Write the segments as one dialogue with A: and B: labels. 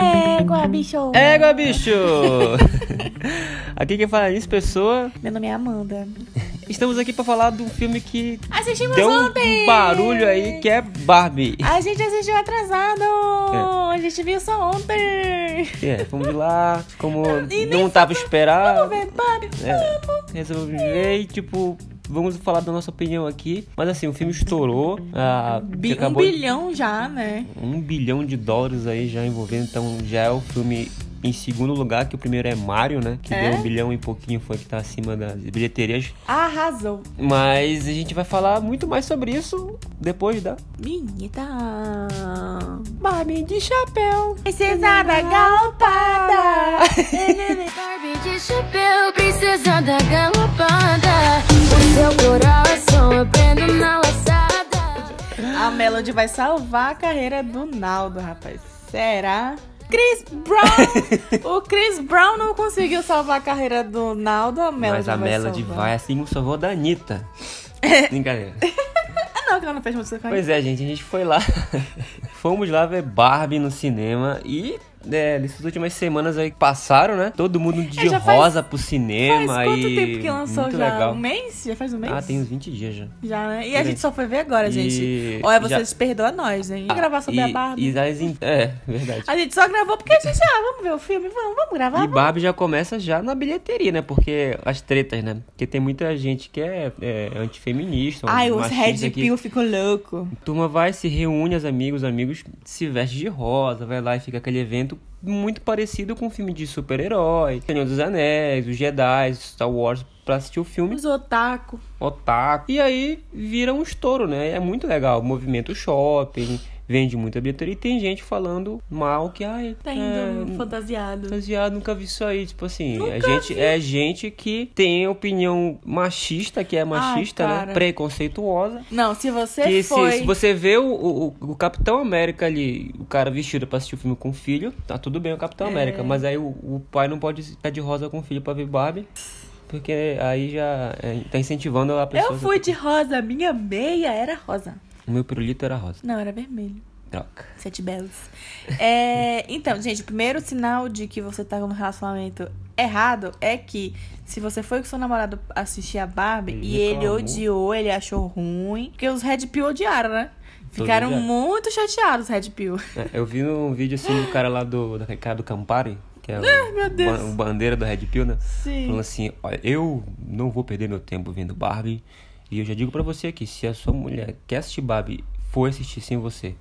A: Égua, bicho!
B: Égua, bicho! aqui quem fala é isso, pessoa.
A: Meu nome é Amanda.
B: Estamos aqui pra falar do filme que
A: Assistimos
B: deu
A: ontem!
B: um barulho aí, que é Barbie.
A: A gente assistiu atrasado! A gente viu só ontem!
B: É, fomos lá, como
A: E
B: não tava
A: Vamos
B: esperado.
A: ver, Barbie!
B: É, resolvemos ver e, tipo, vamos falar da nossa opinião aqui. Mas assim, o filme estourou. Ah,
A: Bi- um
B: acabou de-
A: bilhão já, né?
B: um bilhão de dólares aí já envolvendo, então já é o filme em segundo lugar, que o primeiro é Mario, né? Que
A: É?
B: deu um bilhão e pouquinho, foi que tá acima das bilheterias.
A: Arrasou!
B: Mas a gente vai falar muito mais sobre isso depois da
A: Bonita!
B: Barbie de chapéu.
A: Princesa da galopada!
C: Barbie de chapéu, princesa da galopada. O seu coração eu prendo na laçada.
A: A Melody vai salvar a carreira do Naldo, rapaz. Será? Chris Brown! o Chris Brown não conseguiu salvar a carreira do Naldo, a Melody
B: Mas a
A: vai
B: Melody
A: salvar.
B: vai assim como salvou da Anitta. Brincadeira.
A: Ah, não, que ela não fez música com a
B: Pois é, gente, a gente foi lá. Fomos lá ver Barbie no cinema e. É, nessas últimas semanas aí que passaram, né? Todo mundo de
A: É, já faz-
B: rosa pro cinema
A: Faz quanto
B: e.
A: tempo que lançou
B: muito
A: já?
B: legal.
A: Um mês? Já faz um mês?
B: Ah, tem uns 20 dias já.
A: Já, né? E
B: Por
A: a gente só foi ver agora,
B: E
A: gente. Olha,
B: já-
A: vocês perdoam nós, hein? E
B: Ah,
A: gravar sobre
B: e,
A: a Barbie.
B: E as in- É, verdade.
A: A gente só gravou porque a gente, ah, vamos ver o filme, vamos, vamos gravar.
B: E
A: vamos.
B: Barbie já começa já na bilheteria, né? Porque as tretas, né? Porque tem muita gente que é, é antifeminista.
A: Ai, os Red Pill ficou louco.
B: A turma vai, se reúne, os amigos, os amigos se veste de rosa, vai lá e fica aquele evento muito parecido com um filme de super-herói, Senhor dos Anéis, os Jedi, Star Wars, pra assistir o filme
A: Os otaku.
B: Otaku. E aí vira um estouro, né? É muito legal. Movimento shopping, vende muita bilheteria e tem gente falando mal que, ai,
A: Tá
B: é,
A: indo fantasiado.
B: Fantasiado, nunca vi isso aí. Tipo assim,
A: Nunca
B: a gente,
A: vi.
B: é gente que tem opinião machista, que é machista, né?
A: cara.
B: Preconceituosa.
A: Não, se você
B: Que se,
A: foi...
B: se você vê o, o, o Capitão América ali, o cara vestido pra assistir o filme com o filho, tá tudo bem o Capitão
A: É.
B: América. Mas aí o, o pai não pode estar de rosa com o filho pra ver Barbie. Porque aí já é, tá incentivando a pessoa.
A: Eu fui de rosa, minha meia era rosa.
B: O meu pirulito era rosa.
A: Não, era vermelho.
B: Troca.
A: Sete belos. É, então, gente, o primeiro sinal de que você tá num relacionamento errado é que se você foi com seu namorado assistir a Barbie
B: Ele
A: e ele odiou, ele achou ruim, porque os Red Pill odiaram, né? Ficaram muito chateados, os Red Pill.
B: É, eu vi num vídeo assim do cara lá do, do Ricardo Campari, que é o,
A: meu Deus.
B: ba- o bandeira do Red Pill, né?
A: Sim.
B: Falando assim, olha, eu não vou perder meu tempo vendo Barbie. E eu já digo pra você aqui, se a sua mulher quer assistir Barbie, for assistir sem você,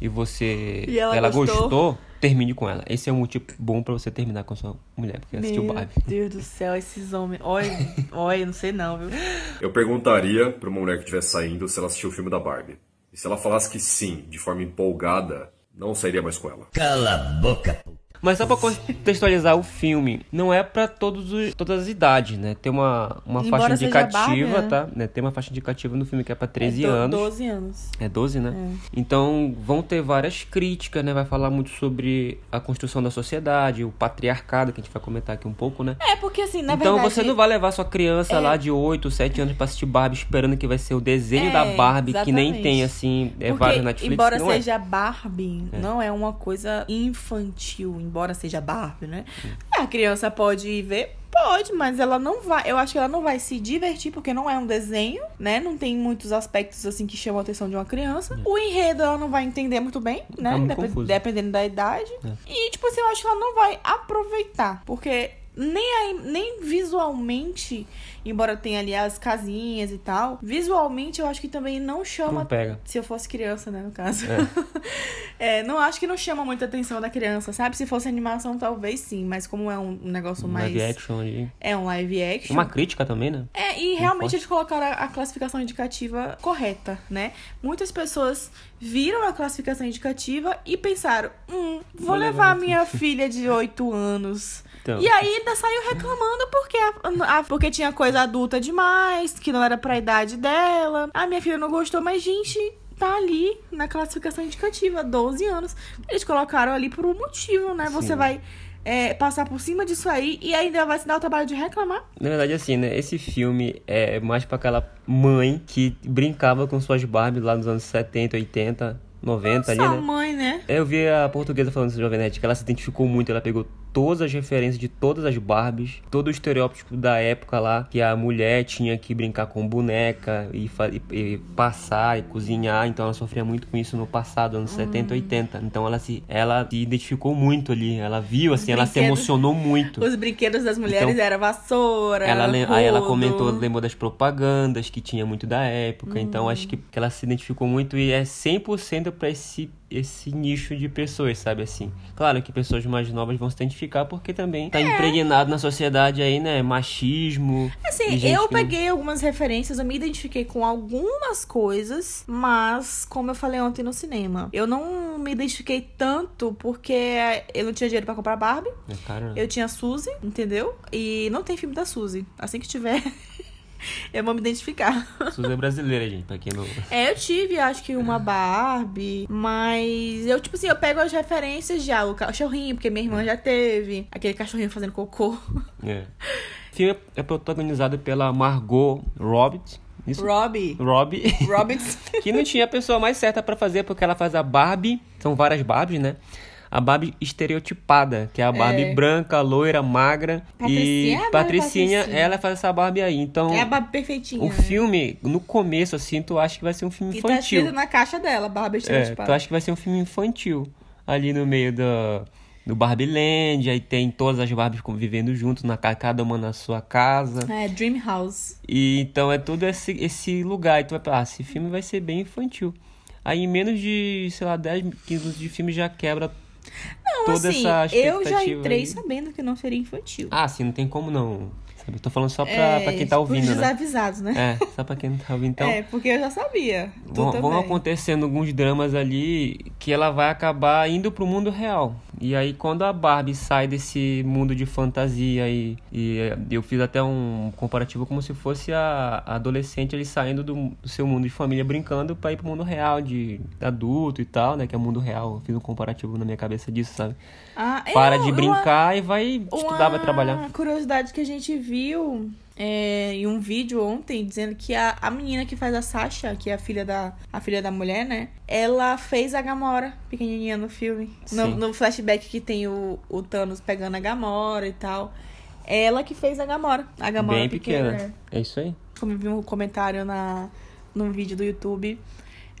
B: e você
A: E ela gostou?
B: gostou, termine com ela. Esse é um motivo bom pra você terminar com a sua mulher, porque assistiu
A: Meu
B: Barbie.
A: Deus do céu, esses homens. Olha, olha, não sei não, viu?
D: Eu perguntaria pra uma mulher que estivesse saindo se ela assistiu o filme da Barbie. E se ela falasse que sim, de forma empolgada, não sairia mais com ela.
B: Mas só pra contextualizar o filme, não é pra todos os, todas as idades, né? Tem uma, uma
A: Embora
B: faixa indicativa, tá? Né? Tem uma faixa indicativa no filme que é pra 13
A: É do-
B: anos.
A: 12 anos.
B: É 12, né? Então vão ter várias críticas, né? Vai falar muito sobre a construção da sociedade, o patriarcado, que a gente vai comentar aqui um pouco, né?
A: É, porque assim, na
B: então
A: verdade...
B: você não vai levar sua criança lá de 8, 7 anos pra assistir Barbie esperando que vai ser o desenho
A: É,
B: da Barbie, que nem
A: exatamente.
B: tem, assim, é
A: Porque,
B: vários Netflix.
A: embora
B: é.
A: seja Barbie, não é uma coisa infantil, embora seja Barbie, né? A criança pode ir ver, pode, mas ela não vai. Eu acho que ela não vai se divertir, porque não é um desenho, né? Não tem muitos aspectos assim que chamam a atenção de uma criança. O enredo ela não vai entender muito bem, né?
B: Tá muito
A: Dep-
B: confuso.
A: dependendo da idade. E, tipo assim, eu acho que ela não vai aproveitar. Porque nem, nem visualmente, embora tenha ali as casinhas e tal, visualmente eu acho que também não chama
B: Não pega.
A: se eu fosse criança, né, no caso. É, não acho que não chama muita atenção da criança, sabe? Se fosse animação, talvez sim, mas como é um negócio mais.
B: Live action ali.
A: É um live action.
B: Uma crítica também, né?
A: É, e realmente eles colocaram a, a classificação indicativa correta, né? Muitas pessoas viram a classificação indicativa e pensaram: hum, vou,
B: Vou
A: levar
B: levar
A: minha filha de 8 anos.
B: Então.
A: E aí ainda saiu reclamando porque, a- a- porque tinha coisa adulta demais, que não era pra idade dela. A minha filha não gostou, mas, gente, tá ali na classificação indicativa, 12 anos. Eles colocaram ali por um motivo, né? Você
B: Sim.
A: vai é, passar por cima disso aí e ainda vai se dar o trabalho de reclamar.
B: Na verdade, assim, né? Esse filme é mais pra aquela mãe que brincava com suas Barbies lá nos anos 70, 80, 90 ali,
A: Sua
B: né?
A: mãe, né?
B: Eu vi a portuguesa falando dessa Jovem Nerd, que ela se identificou muito, ela pegou todas as referências de todas as Barbies, todo o estereótipo da época lá, que a mulher tinha que brincar com boneca e, e- e passar e cozinhar, então ela sofria muito com isso no passado, anos 70, 80. Então ela se, ela se identificou muito ali, ela viu, assim, ela se emocionou muito.
A: Os brinquedos das mulheres
B: Então,
A: eram vassoura,
B: Ela, aí ela comentou, lembrou das propagandas que tinha muito da época, então acho que, que ela se identificou muito e é 100% pra esse, esse nicho de pessoas, sabe assim. Claro que pessoas mais novas vão se identificar porque também tá impregnado na sociedade aí, né, machismo.
A: Assim, eu
B: que-
A: peguei algumas referências, eu me identifiquei com algumas coisas, mas, como eu falei ontem no cinema, eu não me identifiquei tanto porque eu não tinha dinheiro pra comprar Barbie,
B: É caro, né?
A: eu tinha Suzy, entendeu? E não tem filme da Suzy. Assim que tiver, eu vou me identificar.
B: Suzy é brasileira, gente, pra quem não...
A: É, eu tive, acho que uma Barbie, mas eu, tipo assim, eu pego as referências já, o cachorrinho, porque minha irmã já teve, aquele cachorrinho fazendo cocô.
B: É. O filme é protagonizado pela Margot Robbie, isso?
A: Robbie.
B: Robbie.
A: Robbins.
B: que não tinha a pessoa mais certa pra fazer, porque ela faz a Barbie, são várias Barbies, né? A Barbie estereotipada, que é a Barbie
A: É.
B: branca, loira, magra.
A: Patricinha é
B: e Patricinha,
A: Patricinha.
B: ela faz essa Barbie aí. Então,
A: É a Barbie perfeitinha.
B: o
A: né?
B: filme, no começo, assim, tu acha que vai ser um filme
A: E tá escrito
B: infantil.
A: na caixa dela, Barbie
B: É,
A: estereotipada.
B: tu acha que vai ser um filme infantil. Ali no meio do, do Barbie Land, aí tem todas as Barbies convivendo junto, na, ca- cada uma na sua casa.
A: É, Dream House.
B: E então é todo esse, esse lugar. E tu vai pensar, ah, esse filme vai ser bem infantil. Aí em menos de, sei lá, 10, 15 minutos de filme já quebra
A: Não,
B: toda
A: assim,
B: essa
A: eu
B: expectativa.
A: já entrei
B: aí.
A: sabendo que não seria infantil.
B: Ah, sim, não tem como não. Sabe? Eu tô falando só pra,
A: é,
B: pra quem tá ouvindo, né?
A: desavisados, né?
B: É, só pra quem tá ouvindo. Então,
A: É, porque eu já sabia.
B: Vão, vão acontecendo alguns dramas ali que ela vai acabar indo pro mundo real. E aí, quando a Barbie sai desse mundo de fantasia e, e eh, eu fiz até um comparativo como se fosse a, a adolescente ali saindo do, do seu mundo de família brincando pra ir pro mundo real de adulto e tal, né? Que é o mundo real. Eu fiz um comparativo na minha cabeça disso, sabe?
A: Ah,
B: Para
A: eu-
B: de
A: uma-
B: brincar e vai estudar, vai trabalhar.
A: Uma curiosidade que a gente viu é, em um vídeo ontem dizendo que a, a menina que faz a Sasha, que é a filha da, a filha da mulher, né? Ela fez a Gamora, pequenininha no filme. No, no flashback que tem o, o Thanos pegando a Gamora e tal. Ela que fez a Gamora. A Gamora
B: Bem
A: pequena.
B: pequena. É isso aí.
A: Como eu vi um comentário na, num vídeo do YouTube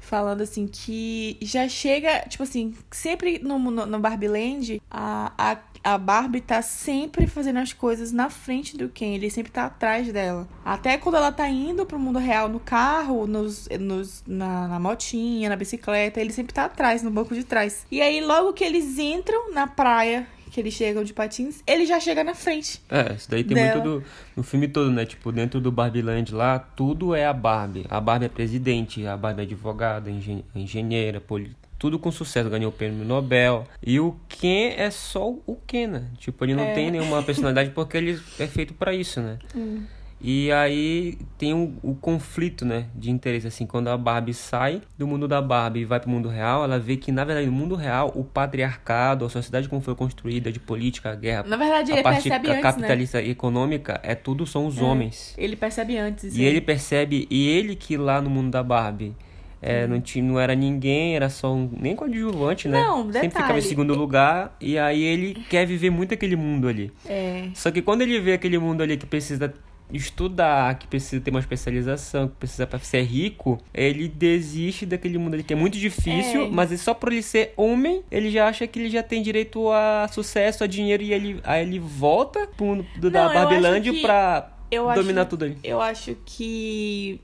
A: falando assim que já chega, tipo assim, sempre no, no, no Barbie Land, a, a, a Barbie tá sempre fazendo as coisas na frente do Ken, ele sempre tá atrás dela. Até quando ela tá indo pro mundo real no carro, nos, nos, na, na motinha, na bicicleta, ele sempre tá atrás, no banco de trás. E aí, logo que eles entram na praia, que eles chegam de patins, ele já chega na frente.
B: É, isso daí tem
A: Dela.
B: muito do, no filme todo, né? Tipo, dentro do Barbie Land lá, tudo é a Barbie. A Barbie é presidente, a Barbie é advogada, engen engenheira, poli... tudo com sucesso, ganhou o prêmio Nobel. E o Ken é só o Ken, né? Tipo, ele não
A: É.
B: tem nenhuma personalidade porque ele é feito pra isso, né?
A: Hum.
B: E aí tem o, o conflito, né, de interesse, assim, quando a Barbie sai do mundo da Barbie e vai pro mundo real, ela vê que, na verdade, no mundo real, o patriarcado, a sociedade como foi construída, de política, a guerra,
A: Na verdade,
B: a
A: ele
B: parte
A: percebe antes, né?
B: capitalista e econômica, é tudo são os homens.
A: Ele percebe antes.
B: E ele percebe, e ele que lá no mundo da Barbie é, não, tinha, não era ninguém, era só um, nem coadjuvante, né?
A: Não,
B: Sempre ficava em
A: detalhe.
B: segundo lugar, e aí ele quer viver muito aquele mundo ali.
A: É.
B: Só que quando ele vê aquele mundo ali que precisa estudar, que precisa ter uma especialização, que precisa para ser rico, ele desiste daquele mundo ali que é muito difícil,
A: É.
B: mas só por ele ser homem, ele já acha que ele já tem direito a sucesso, a dinheiro e ele, aí ele volta pro mundo do, da Babilândia
A: que-
B: pra dominar
A: acho,
B: tudo ali.
A: Eu acho que.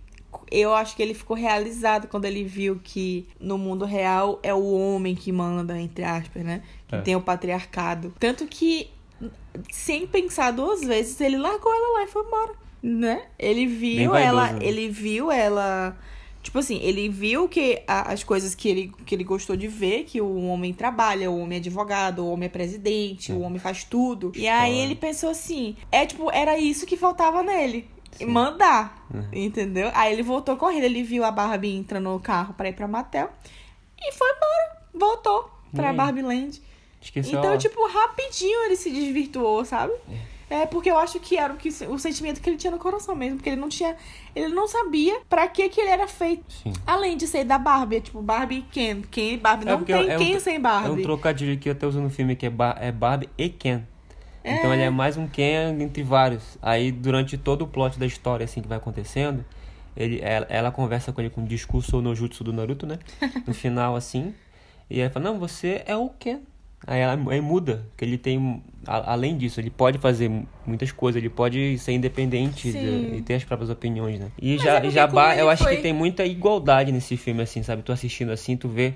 A: Eu acho que ele ficou realizado quando ele viu que no mundo real é o homem que manda, entre aspas, né? Que
B: É.
A: tem o patriarcado. Tanto que, sem pensar duas vezes, ele largou ela lá e foi embora, né? Ele viu ela.
B: né?
A: Ele viu ela. Tipo assim, ele viu que a- as coisas que ele, que ele gostou de ver, que o homem trabalha, o homem é advogado, o homem é presidente, o homem faz tudo. E aí
B: Foda.
A: ele pensou assim, é tipo, era isso que faltava nele. Mandar, entendeu? Aí ele voltou correndo, ele viu a Barbie entrando no carro pra ir pra Mattel e foi embora. Voltou pra? Barbie Land.
B: Esqueceu
A: Então,
B: a-
A: tipo, rapidinho ele se desvirtuou, sabe? É porque eu acho que era o, que, o sentimento que ele tinha no coração mesmo. Porque ele não tinha. Ele não sabia pra que, que ele era feito.
B: Sim.
A: Além de ser da Barbie. É tipo Barbie e Ken. Ken e Barbie. Não
B: porque
A: tem
B: é um
A: Ken
B: tro-
A: sem
B: É um
A: Barbie.
B: trocadilho que eu até uso no filme que é, Ba- é Barbie e Ken. Então ele é mais um Ken entre vários. Aí durante todo o plot da história assim que vai acontecendo, ele, ela, ela conversa com ele com o discurso no jutsu do Naruto, né? No final assim. E aí fala, não, você é o Ken. Aí, ela, aí muda, que ele tem, a- além disso, ele pode fazer mu- muitas coisas, ele pode ser independente de- e ter as próprias opiniões, né? E
A: Mas
B: já,
A: é
B: já ba- eu acho
A: foi-
B: que tem muita igualdade nesse filme, assim, sabe? Tu assistindo assim, tu vê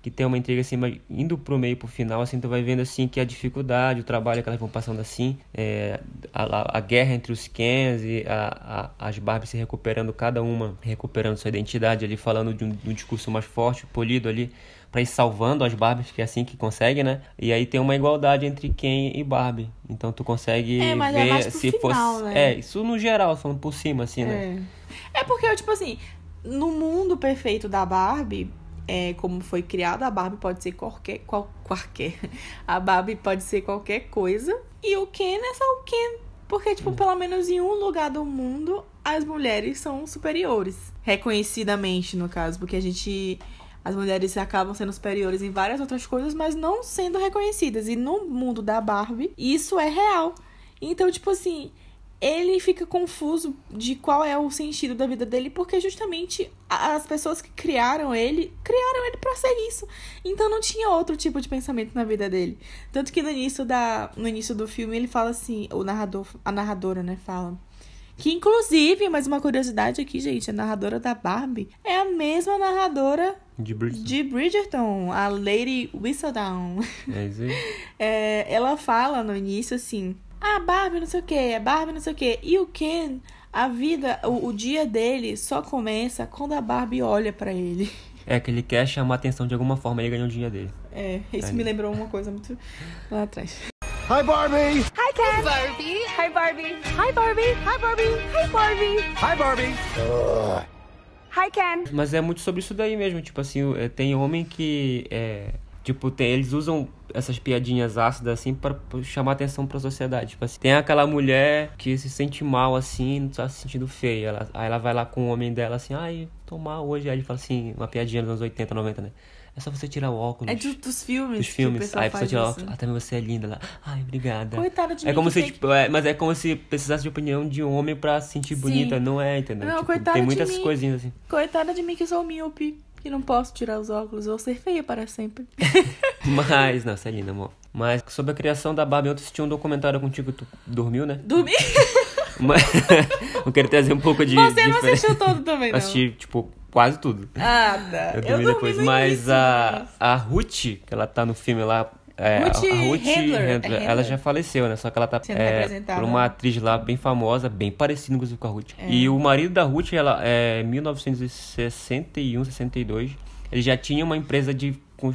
B: que tem uma intriga assim, mas indo pro meio, pro final, assim, tu vai vendo assim que a dificuldade, o trabalho que elas vão passando assim, é, a, a- a guerra entre os Kens e a, a- as Barbies se recuperando, cada uma recuperando sua identidade ali, falando de um, de um discurso mais forte, polido ali, pra ir salvando as Barbies, que é assim que consegue, né? E aí tem uma igualdade entre Ken e Barbie. Então tu consegue
A: É, mas é
B: ver
A: mais pro
B: se
A: final,
B: fosse.
A: né?
B: É, isso no geral, falando por cima, assim, né?
A: É. É porque, tipo assim, no mundo perfeito da Barbie, é, como foi criada, a Barbie pode ser qualquer, qual, qualquer. A Barbie pode ser qualquer coisa. E o Ken é só o Ken. Porque, tipo, pelo menos em um lugar do mundo, as mulheres são superiores. Reconhecidamente, no caso. Porque a gente. As mulheres acabam sendo superiores em várias outras coisas, mas não sendo reconhecidas. E no mundo da Barbie, isso é real. Então, tipo assim, ele fica confuso de qual é o sentido da vida dele, porque justamente as pessoas que criaram ele, criaram ele pra ser isso. Então não tinha outro tipo de pensamento na vida dele. Tanto que no início da no início do filme ele fala assim, o narrador, a narradora, né, fala que inclusive, mais uma curiosidade aqui, gente, a narradora da Barbie é a mesma narradora
B: De Bridgerton.
A: de Bridgerton, a Lady Whistledown.
B: É isso aí.
A: É, ela fala no início assim: Ah, Barbie não sei o que, é Barbie não sei o que. E o Ken, a vida, o, o dia dele só começa quando a Barbie olha pra ele.
B: É que ele quer chamar atenção de alguma forma e ele ganha o dinheiro dele.
A: É, isso
B: É.
A: me lembrou uma coisa muito lá atrás.
E: Hi, Barbie.
F: Hi, Ken. Barbie. Hi, Barbie. Hi, Barbie. Hi, Barbie. Hi, Barbie.
E: Hi, Barbie.
F: Hi, Ken.
B: Mas é muito sobre isso daí mesmo, tipo assim, é, tem homem que é, tipo, tem, eles usam essas piadinhas ácidas assim pra pra chamar atenção pra sociedade. Tipo assim, tem aquela mulher que se sente mal assim, não tá se sentindo feia. Ela, aí ela vai lá com o homem dela assim, ai, tô mal hoje. Aí ele fala assim, uma piadinha dos anos 80, 90, né? É só você tirar o óculos.
A: É do- dos filmes.
B: dos filmes. Aí a pessoa tira o óculos. Ah, também você é linda lá. Ai, obrigada.
A: Coitada de
B: É
A: mim
B: como se, tipo, é, mas é como se precisasse de opinião de um homem pra se sentir
A: Sim.
B: bonita. Não é, entendeu?
A: Não,
B: Tipo,
A: coitada
B: tem
A: de
B: muitas
A: mim.
B: coisinhas assim.
A: Coitada de mim que sou míope. Que não posso tirar os óculos, vou ser feia para sempre.
B: Mas, não, você é linda, amor. Mas sobre a criação da Barbie, ontem assisti um documentário contigo, tu dormiu, né?
A: Dormi.
B: Mas eu quero trazer um pouco de.
A: Você não
B: diferença.
A: assistiu todo também, não.
B: Assisti, tipo, quase tudo.
A: Ah, tá.
B: Eu dormi depois.
A: no
B: Mas
A: início,
B: a, a Ruth, que ela tá no filme lá. É,
A: Ruth
B: a Ruth
A: Handler, é
B: ela
A: Handler.
B: já faleceu, né? Só que ela tá
A: Sendo
B: é, por uma atriz lá bem famosa, bem parecida inclusive com a Ruth.
A: É.
B: E o marido da Ruth, ela é 1961, 62. Ele já tinha uma empresa de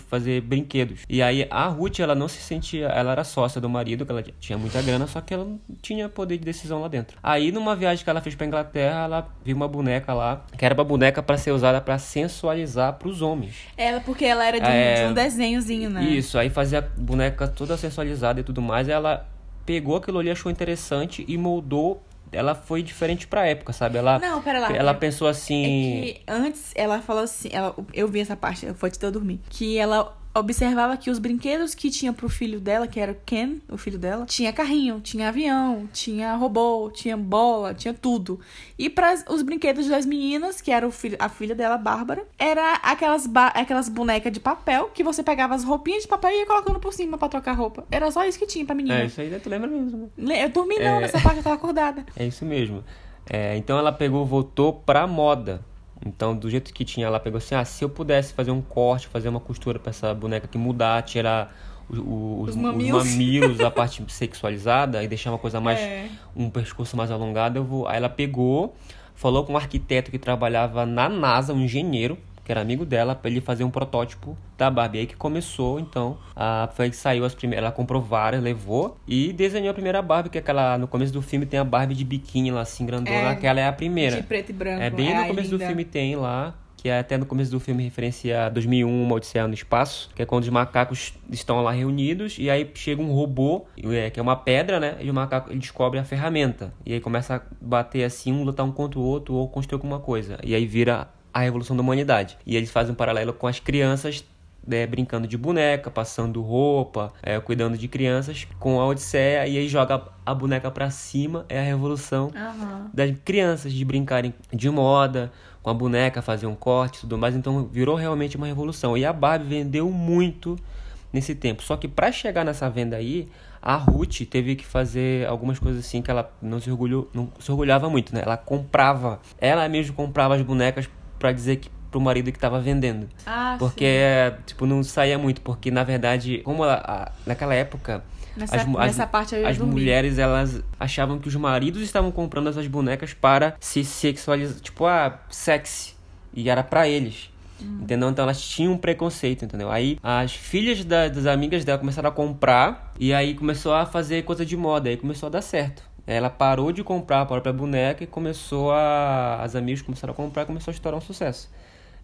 B: fazer brinquedos. E aí a Ruth, ela não se sentia, ela era sócia do marido, que ela tinha muita grana, só que ela não tinha poder de decisão lá dentro. Aí numa viagem que ela fez pra Inglaterra, ela viu uma boneca lá, que era uma boneca pra ser usada pra sensualizar pros homens.
A: Ela, porque ela era de um,
B: É,
A: de um desenhozinho, né?
B: Isso, aí fazia a boneca toda sensualizada e tudo mais. Aí ela pegou aquilo ali, achou interessante e moldou. Ela foi diferente pra época, sabe? Ela,
A: Não, pera lá.
B: ela
A: É-
B: pensou assim.
A: É que antes ela falou assim, ela, eu vi essa parte, foi antes de eu dormir, que ela observava que os brinquedos que tinha pro filho dela, que era o Ken, o filho dela, tinha carrinho, tinha avião, tinha robô, tinha bola, tinha tudo. E para os brinquedos das meninas, que era filho, a filha dela, Bárbara, era aquelas, aquelas bonecas de papel que você pegava as roupinhas de papel e ia colocando por cima pra trocar roupa. Era só isso que tinha pra menina.
B: É, isso aí tu lembra mesmo, né?
A: Eu dormi não,
B: É.
A: nessa parte eu tava acordada.
B: É isso mesmo. É, então ela pegou, voltou pra moda. Então, do jeito que tinha, ela pegou assim: ah, se eu pudesse fazer um corte, fazer uma costura pra essa boneca aqui mudar, tirar os,
A: Os
B: os
A: mamilos.
B: mamilos, a parte sexualizada e deixar uma coisa mais.
A: É.
B: um pescoço mais alongado, eu vou. Aí ela pegou, falou com um arquiteto que trabalhava na NASA, um engenheiro, que era amigo dela, pra ele fazer um protótipo da Barbie. Aí que começou, então, a, foi que saiu as primeiras. Ela comprou várias, levou e desenhou a primeira Barbie, que é aquela. No começo do filme tem a Barbie de biquíni lá, assim, grandona,
A: É,
B: aquela é a primeira.
A: De preto e branco.
B: É bem no
A: Ai,
B: começo
A: linda.
B: do filme tem lá. que é até no começo do filme referencia a 2001, uma Odisseia no Espaço, que é quando os macacos estão lá reunidos e aí chega um robô, é, que é uma pedra, né? E o macaco ele descobre a ferramenta. E aí começa a bater assim, um lutar um contra o outro ou construir alguma coisa. E aí vira a revolução da humanidade. E eles fazem um paralelo com as crianças né, brincando de boneca, passando roupa, é, cuidando de crianças, com a Odisseia, e aí joga a boneca para cima, é a revolução
A: Aham.
B: das crianças de brincarem de moda, com a boneca, fazer um corte e tudo mais, então virou realmente uma revolução. E a Barbie vendeu muito nesse tempo. Só que para chegar nessa venda aí, a Ruth teve que fazer algumas coisas assim que ela não se orgulhou, não se orgulhava muito, né? Ela comprava, ela mesma comprava as bonecas para dizer que pro marido que tava vendendo.
A: Ah,
B: Porque, tipo, não saía muito, porque na verdade, como a- a- naquela época,
A: Nessa-
B: as,
A: nessa parte eu ia
B: as
A: dormir.
B: mulheres elas achavam que os maridos estavam comprando essas bonecas para se sexualizar, tipo, ah, sexy. E era pra eles.
A: Hum.
B: Entendeu? Então elas tinham um preconceito, entendeu? Aí as filhas da- das amigas dela começaram a comprar e aí começou a fazer coisa de moda, aí começou a dar certo. Ela parou de comprar a própria boneca e começou a. As amigas começaram a comprar e começou a estourar um sucesso.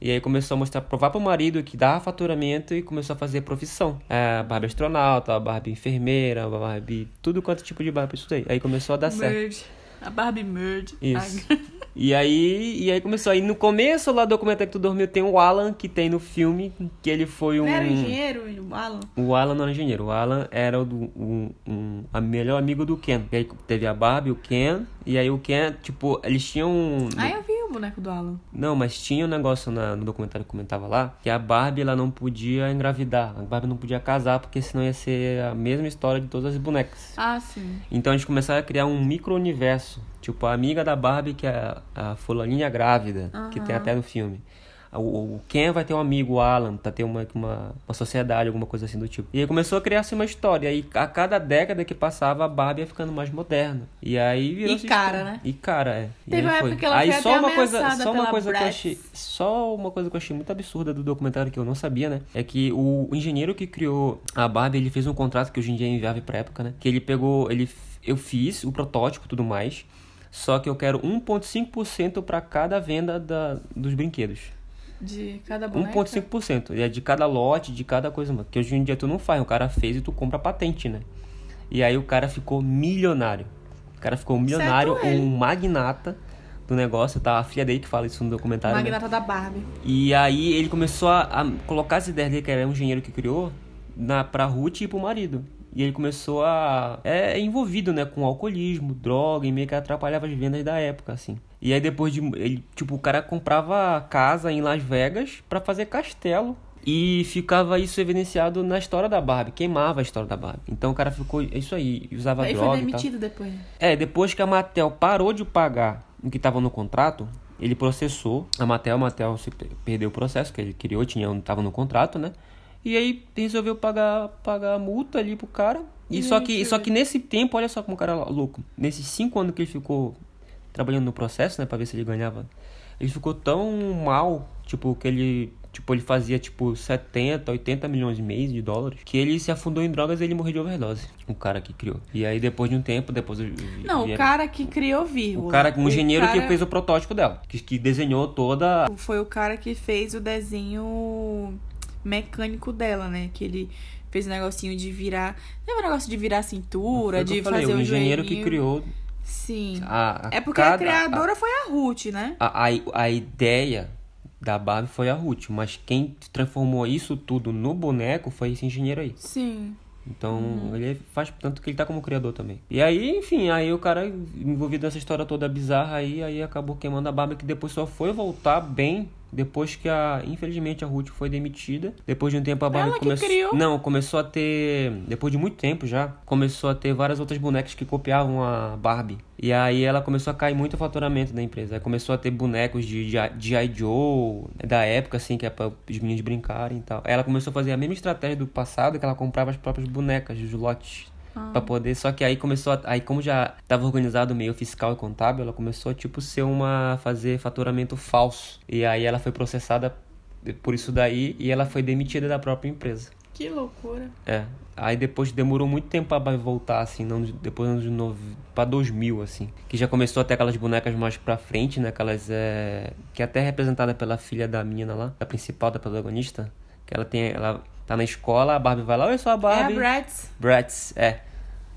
B: E aí começou a mostrar, provar pro marido que dava faturamento e começou a fazer profissão. É, Barbie astronauta, Barbie enfermeira, Barbie. Tudo quanto tipo de Barbie isso daí. Aí começou a dar certo.
A: Merge. A Barbie Merge.
B: Isso. E aí, e aí começou. Aí no começo lá do documentário que tu dormiu tem o Alan, que tem no filme, que ele foi um.
A: Não era o engenheiro, o Alan?
B: O Alan não era engenheiro, o Alan era o do, um, um, a melhor amigo do Ken. E aí teve a Barbie, o Ken, e aí o Ken, tipo, eles tinham.
A: Ah, eu vi o boneco do Alan.
B: Não, mas tinha um negócio na- no documentário que comentava lá, que a Barbie ela não podia engravidar, a Barbie não podia casar, porque senão ia ser a mesma história de todas as bonecas.
A: Ah, sim.
B: Então eles começaram a criar um micro-universo. Tipo, a amiga da Barbie, que é a, a fulaninha grávida, que tem até no filme. O, Ken vai ter um amigo, o Alan, pra ter uma, uma, uma sociedade, alguma coisa assim do tipo. E aí começou a criar-se uma história. E a cada década que passava, a Barbie ia ficando mais moderna. E aí virou
A: E cara, né?
B: E cara, é. E
A: Teve
B: aí
A: uma época que ela
B: aí
A: foi
B: só uma coisa, só uma coisa que eu achei, só uma coisa que eu achei muito absurda do documentário que eu não sabia, né? É que o engenheiro que criou a Barbie, ele fez um contrato que hoje em dia é inviável pra época, né? Que ele pegou, ele eu fiz o protótipo e tudo mais, só que eu quero 1.5% pra cada venda da, dos brinquedos.
A: De cada boneca.
B: 1.5%. E é de cada lote, de cada coisa. Porque hoje em dia tu não faz, o cara fez e tu compra a patente, né? E aí o cara ficou milionário. O cara ficou milionário,
A: Certo
B: um magnata do negócio, tá? A filha dele que fala isso no documentário. né?
A: Magnata da Barbie.
B: E aí ele começou a, a colocar as ideias dele, que era um engenheiro que criou, na, pra Ruth e pro marido. E ele começou a. É envolvido, né, com alcoolismo, droga, e meio que atrapalhava as vendas da época, assim. E aí depois de. Ele, tipo, o cara comprava casa em Las Vegas pra fazer castelo. E ficava isso evidenciado na história da Barbie, queimava a história da Barbie. Então o cara ficou. É isso aí, usava
A: Aí
B: droga.
A: foi
B: e tal.
A: demitido depois. né?
B: É, depois que a Mattel parou de pagar o que estava no contrato, ele processou a Mattel. A Mattel perdeu o processo que ele criou, tinha, tava no contrato, né? E aí resolveu pagar, pagar a multa ali pro cara. E, só, que, só que nesse tempo, olha só como o cara é louco. Nesses cinco anos que ele ficou trabalhando no processo, né? Pra ver se ele ganhava. Ele ficou tão mal, tipo, que ele. Tipo, ele fazia tipo 70, 80 milhões de mês de dólares. Que ele se afundou em drogas e ele morreu de overdose. O cara que criou. E aí depois de um tempo, depois eu
A: Não, o
B: vieram-
A: cara que criou vírgula.
B: o cara, um
A: O
B: engenheiro
A: cara
B: que fez o protótipo dela, que, que desenhou toda.
A: Foi o cara que fez o desenho mecânico dela, né? Que ele fez o negocinho de virar. Lembra o negócio de virar a cintura,
B: que
A: de
B: falei,
A: fazer
B: o
A: o
B: engenheiro que
A: joelhinho?
B: criou
A: Sim.
B: a, a
A: É porque
B: cada-
A: a criadora foi a Ruth, né?
B: A, a, a ideia da Barbie foi a Ruth, mas quem transformou isso tudo no boneco foi esse engenheiro aí.
A: Sim.
B: Então,
A: Uhum.
B: ele faz tanto que ele tá como criador também. E aí, enfim, aí o cara envolvido nessa história toda bizarra aí, aí acabou queimando a Barbie que depois só foi voltar bem depois que a, infelizmente a Ruth foi demitida. Depois de um tempo a Barbie começou? Não, começou a ter, depois de muito tempo já, começou a ter várias outras bonecas que copiavam a Barbie. E aí ela começou a cair muito o faturamento da empresa. Aí começou a ter bonecos de de G.I. Joe, da época, assim, que é para os meninos brincarem e tal. Aí ela começou a fazer a mesma estratégia do passado, que ela comprava as próprias bonecas, os lotes. Pra poder, só que aí começou a, aí como já tava organizado o meio fiscal e contábil, ela começou a tipo ser uma fazer faturamento falso. E aí ela foi processada por isso daí e ela foi demitida da própria empresa.
A: Que loucura.
B: É. Aí depois demorou muito tempo pra Barbie voltar, assim, não, depois anos nove, pra 2000, assim. Que já começou a ter aquelas bonecas mais pra frente, né? Aquelas, é... Que é até representada pela filha da menina lá, a principal, da protagonista. Que ela tem, ela tá na escola, a Barbie vai lá, eu sou a
A: É
B: Barbie.
A: a Bratz.
B: Bratz, é.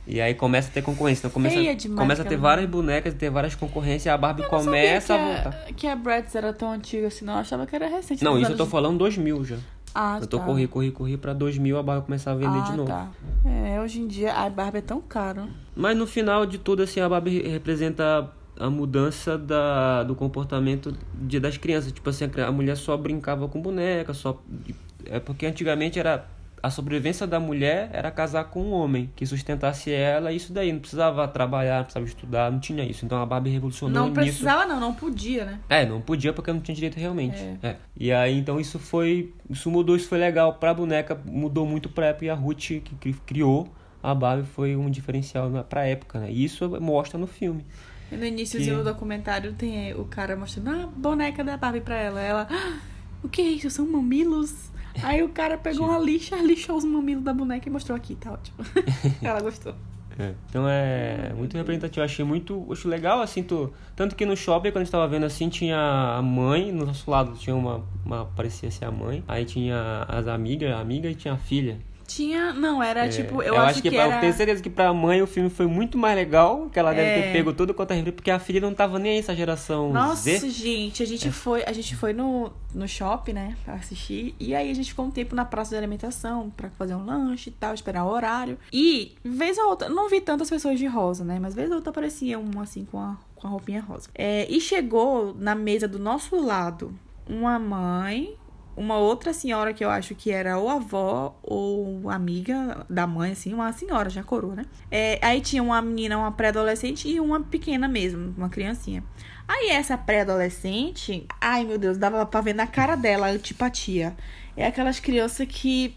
B: E aí começa a ter concorrência. Então começa,
A: Feia demais
B: começa a ter várias bonecas, ter várias concorrências, e a Barbie
A: Eu
B: começa a voltar.
A: a, que a Bratz era tão antiga assim, não. Eu achava que era recente.
B: Não, isso eu tô
A: anos-
B: falando 2000 já.
A: Ah,
B: Eu tô
A: tá.
B: corri, corri, corri pra 2000 a Barbie começar a vender
A: ah,
B: de novo.
A: Tá. É, hoje em dia a Barbie é tão caro.
B: Mas no final de tudo, assim, a Barbie representa a mudança da, do comportamento de, das crianças. Tipo assim, a mulher só brincava com boneca, só. É porque antigamente era. A sobrevivência da mulher era casar com um homem que sustentasse ela, e isso daí. Não precisava trabalhar, não precisava estudar, não tinha isso. Então a Barbie revolucionou
A: Não
B: nisso.
A: precisava, não, não podia, né?
B: É, não podia porque não tinha direito realmente. É. E aí, então, isso foi. Isso mudou, isso foi legal pra boneca, mudou muito pra época. E a Ruth, que cri- criou a Barbie, foi um diferencial na- pra época, né? E isso mostra no filme.
A: E no iníciozinho
B: Que-
A: do documentário tem o cara mostrando a boneca da Barbie pra ela. Ela, "Ah, o que é isso? São mamilos? Aí o cara pegou uma lixa, lixou os mamilos da boneca e mostrou aqui, tá ótimo. ela gostou.
B: É. Então é muito representativo. Eu achei muito. Acho legal, assim, tu. Tanto que no shopping, quando a gente tava vendo assim, tinha a mãe, no nosso lado tinha uma. uma parecia ser a mãe. Aí tinha as amigas, a amiga e tinha a filha.
A: Tinha, não, era
B: É,
A: tipo, eu, acho, que,
B: pra-
A: era...
B: eu tenho certeza que pra mãe o filme foi muito mais legal, que ela deve
A: É.
B: ter pego todo quanto a referência, porque a filha não tava nem aí essa geração
A: Nossa,
B: Z.
A: gente, a
B: É.
A: gente foi, a gente foi no, no shopping, né, pra assistir. E aí a gente ficou um tempo na praça de alimentação pra fazer um lanche e tal, esperar o horário. E, vez ou outra, não vi tantas pessoas de rosa, né, mas vez ou outra aparecia um assim com a, com a roupinha rosa. É, e chegou na mesa do nosso lado uma mãe, uma outra senhora que eu acho que era ou avó ou amiga da mãe, assim, uma senhora já coroa, né? É, aí tinha uma menina, uma pré-adolescente e uma pequena mesmo, uma criancinha. Aí essa pré-adolescente, ai meu Deus, dava pra ver na cara dela a antipatia. É aquelas crianças que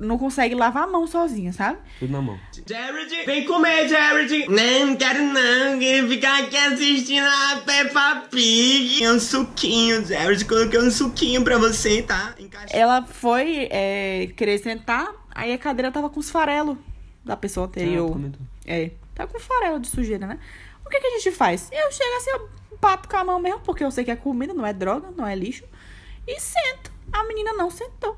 A: não conseguem lavar a mão sozinha, sabe?
B: Tudo na mão.
G: Jared, vem comer, Jared. Não, quero não. Quero ficar aqui assistindo a Peppa Pig. É um suquinho, Jared. Coloquei um suquinho pra você, tá? Encaixa.
A: Ela foi é, querer sentar, aí a cadeira tava com os farelos da pessoa
B: Ah,
A: anterior.
B: comentou.
A: É, tá com farelo de sujeira, né? O que, que a gente faz? Eu chego assim, eu bato com a mão mesmo, porque eu sei que é comida, não é droga, não é lixo. E sento. A menina não sentou.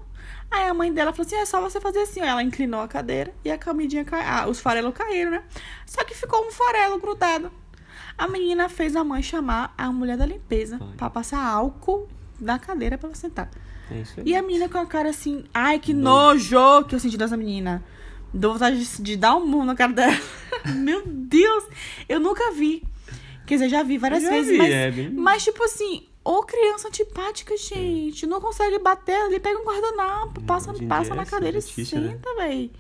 A: Aí a mãe dela falou assim: é só você fazer assim. Ó. Ela inclinou a cadeira e a camidinha caiu. Ah, os farelos caíram, né? Só que ficou um farelo grudado. A menina fez a mãe chamar a mulher da limpeza pra passar álcool na cadeira pra ela sentar.
B: É.
A: E a menina com a cara assim, ai que nojo que eu senti dessa menina. Dou vontade de, de dar um murro na cara dela. Meu Deus, eu nunca vi. Quer dizer, já vi várias
B: já
A: vezes,
B: vi,
A: mas,
B: é bem-
A: mas tipo assim, ô criança antipática, gente. Não consegue bater ali, pega um guardanapo, passa, passa na
B: é
A: cadeira e
B: né?
A: senta, véi.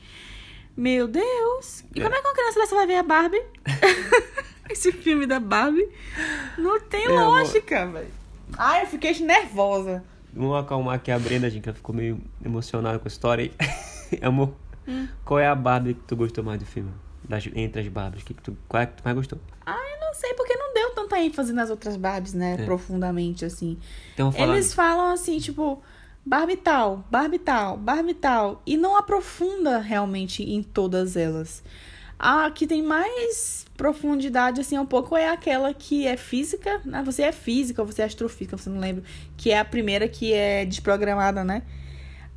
A: Meu Deus. E
B: É.
A: como é que uma criança dessa vai ver a Barbie? Esse filme da Barbie não tem
B: É,
A: lógica, velho. Ai, eu fiquei nervosa.
B: Vamos acalmar aqui a Brenda, gente, que ela ficou meio emocionada com a história. Amor,
A: Hum.
B: qual é a Barbie que tu gostou mais do filme? Das, entre as Barbies, que que tu, qual é que tu mais gostou?
A: Eu não sei, porque não deu ênfase nas outras Barbies, né?
B: É.
A: Profundamente, assim.
B: Então, falar
A: Eles falam assim, tipo, Barbie tal, Barbie tal, Barbie tal. E não aprofunda realmente em todas elas. A que tem mais profundidade, assim, um pouco é aquela que é física. Né? Você é física, você é astrofísica, você não lembra. Que é a primeira que é desprogramada, né?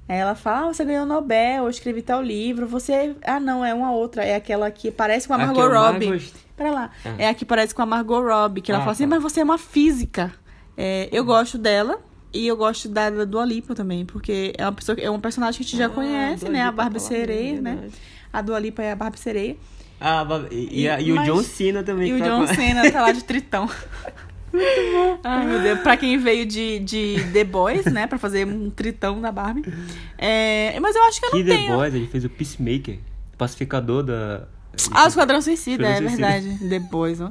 A: Aí ela fala, ah, você ganhou o Nobel, eu escrevi tal livro. Você. Ah, não, é uma outra. É aquela que parece com a Margot
B: mais
A: Robbie.
B: gostei.
A: Pera lá.
B: Ah.
A: É a que parece com a Margot Robbie, que ela
B: Ah,
A: fala assim,
B: tá.
A: mas você é uma física. É, eu gosto dela e eu gosto da, da Dua Lipa também, porque é uma, pessoa, é um personagem que a gente já
B: Ah,
A: conhece, né? A Barbie
B: fala
A: Sereia,
B: bem,
A: né? A Dua Lipa é a Barbie Sereia.
B: Ah, e, e e o
A: Mas-
B: John Cena também.
A: E o
B: tá
A: John Cena tá lá de tritão. Ai, meu Deus. Pra quem veio de, de The Boys, né? Pra fazer um tritão da Barbie. É, mas eu acho que eu
B: Que
A: não
B: The
A: tenho...
B: Boys, ele fez o Peacemaker, pacificador da...
A: Ah, o Esquadrão Suicida, é
B: Esquadrão Suicida.
A: verdade. Depois, ó.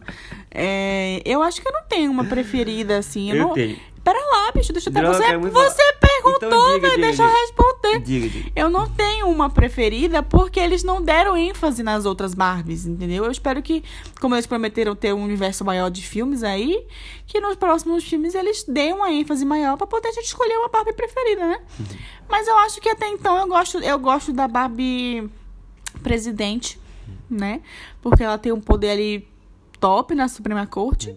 A: É, eu acho que eu não tenho uma preferida, assim. Eu,
B: Eu
A: não...
B: tenho.
A: Pera lá, bicho, deixa eu ter. Você,
B: é
A: você pergunta tô,
B: diga,
A: velho.
B: diga,
A: Deixa eu
B: diga.
A: responder.
B: Diga, diga.
A: Eu não tenho uma preferida porque eles não deram ênfase nas outras Barbies, entendeu? Eu espero que, como eles prometeram ter um universo maior de filmes aí, que nos próximos filmes eles deem uma ênfase maior pra poder a gente escolher uma Barbie preferida, né? Mas eu acho que até então eu gosto, eu gosto da Barbie presidente, né? Porque ela tem um poder ali top na Suprema Corte.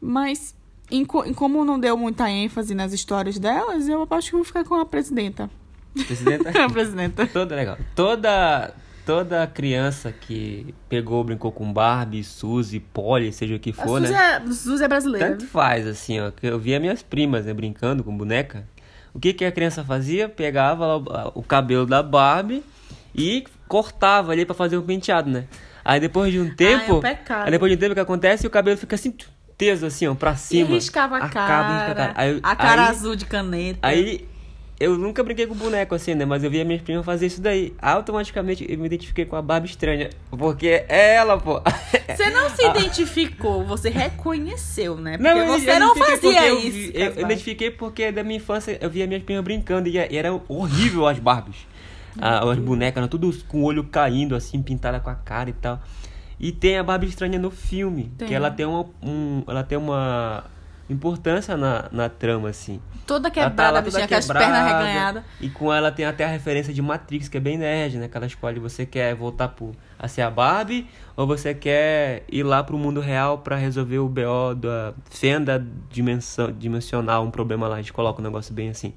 A: Mas, em, em como não deu muita ênfase nas histórias delas, eu acho que vou ficar com a presidenta.
B: Presidenta.
A: a presidenta.
B: Toda legal. Toda toda criança que pegou, brincou com Barbie, Suzy, Polly, seja o que for,
A: Suzy,
B: né?
A: é, Suzy é brasileira.
B: Tanto faz, assim, ó. que Eu via minhas primas, né, brincando com boneca. O que que a criança fazia? Pegava o- cabelo da Barbie e cortava ali pra fazer um penteado, né? Aí depois de um tempo...
A: um pecado.
B: Aí depois de um tempo o que acontece? O cabelo fica assim, tchu, teso assim, ó, pra
A: E
B: cima.
A: riscava a cara,
B: cara. Aí-
A: a cara
B: aí-
A: azul de caneta.
B: Aí eu nunca brinquei com boneco assim, né? Mas eu via minhas primas fazer isso daí. Automaticamente eu me identifiquei com a Barbie estranha. Porque é ela, pô.
A: Você não se identificou, você reconheceu, né? Porque
B: Ah. eu
A: você não fazia
B: eu
A: isso.
B: Eu, eu identifiquei porque da minha infância eu via minhas primas brincando e, e era horrível as Barbies. Ah, as bonecas, eram tudo com o olho caindo, assim, pintada com a cara e tal. E tem a Barbie estranha no filme,
A: Tem.
B: que ela tem uma, um, ela tem uma importância na, na trama, assim.
A: Toda
B: Ela tá
A: quebrada,
B: lá
A: a bichinha
B: toda
A: com as
B: quebrada,
A: pernas reganhadas.
B: E com ela tem até a referência de Matrix, que é bem nerd, né? Que ela escolhe, você quer voltar pro, a ser a Barbie ou você quer ir lá pro mundo real pra resolver o BO da fenda dimensão, dimensional, um problema lá. A gente coloca um negócio bem assim.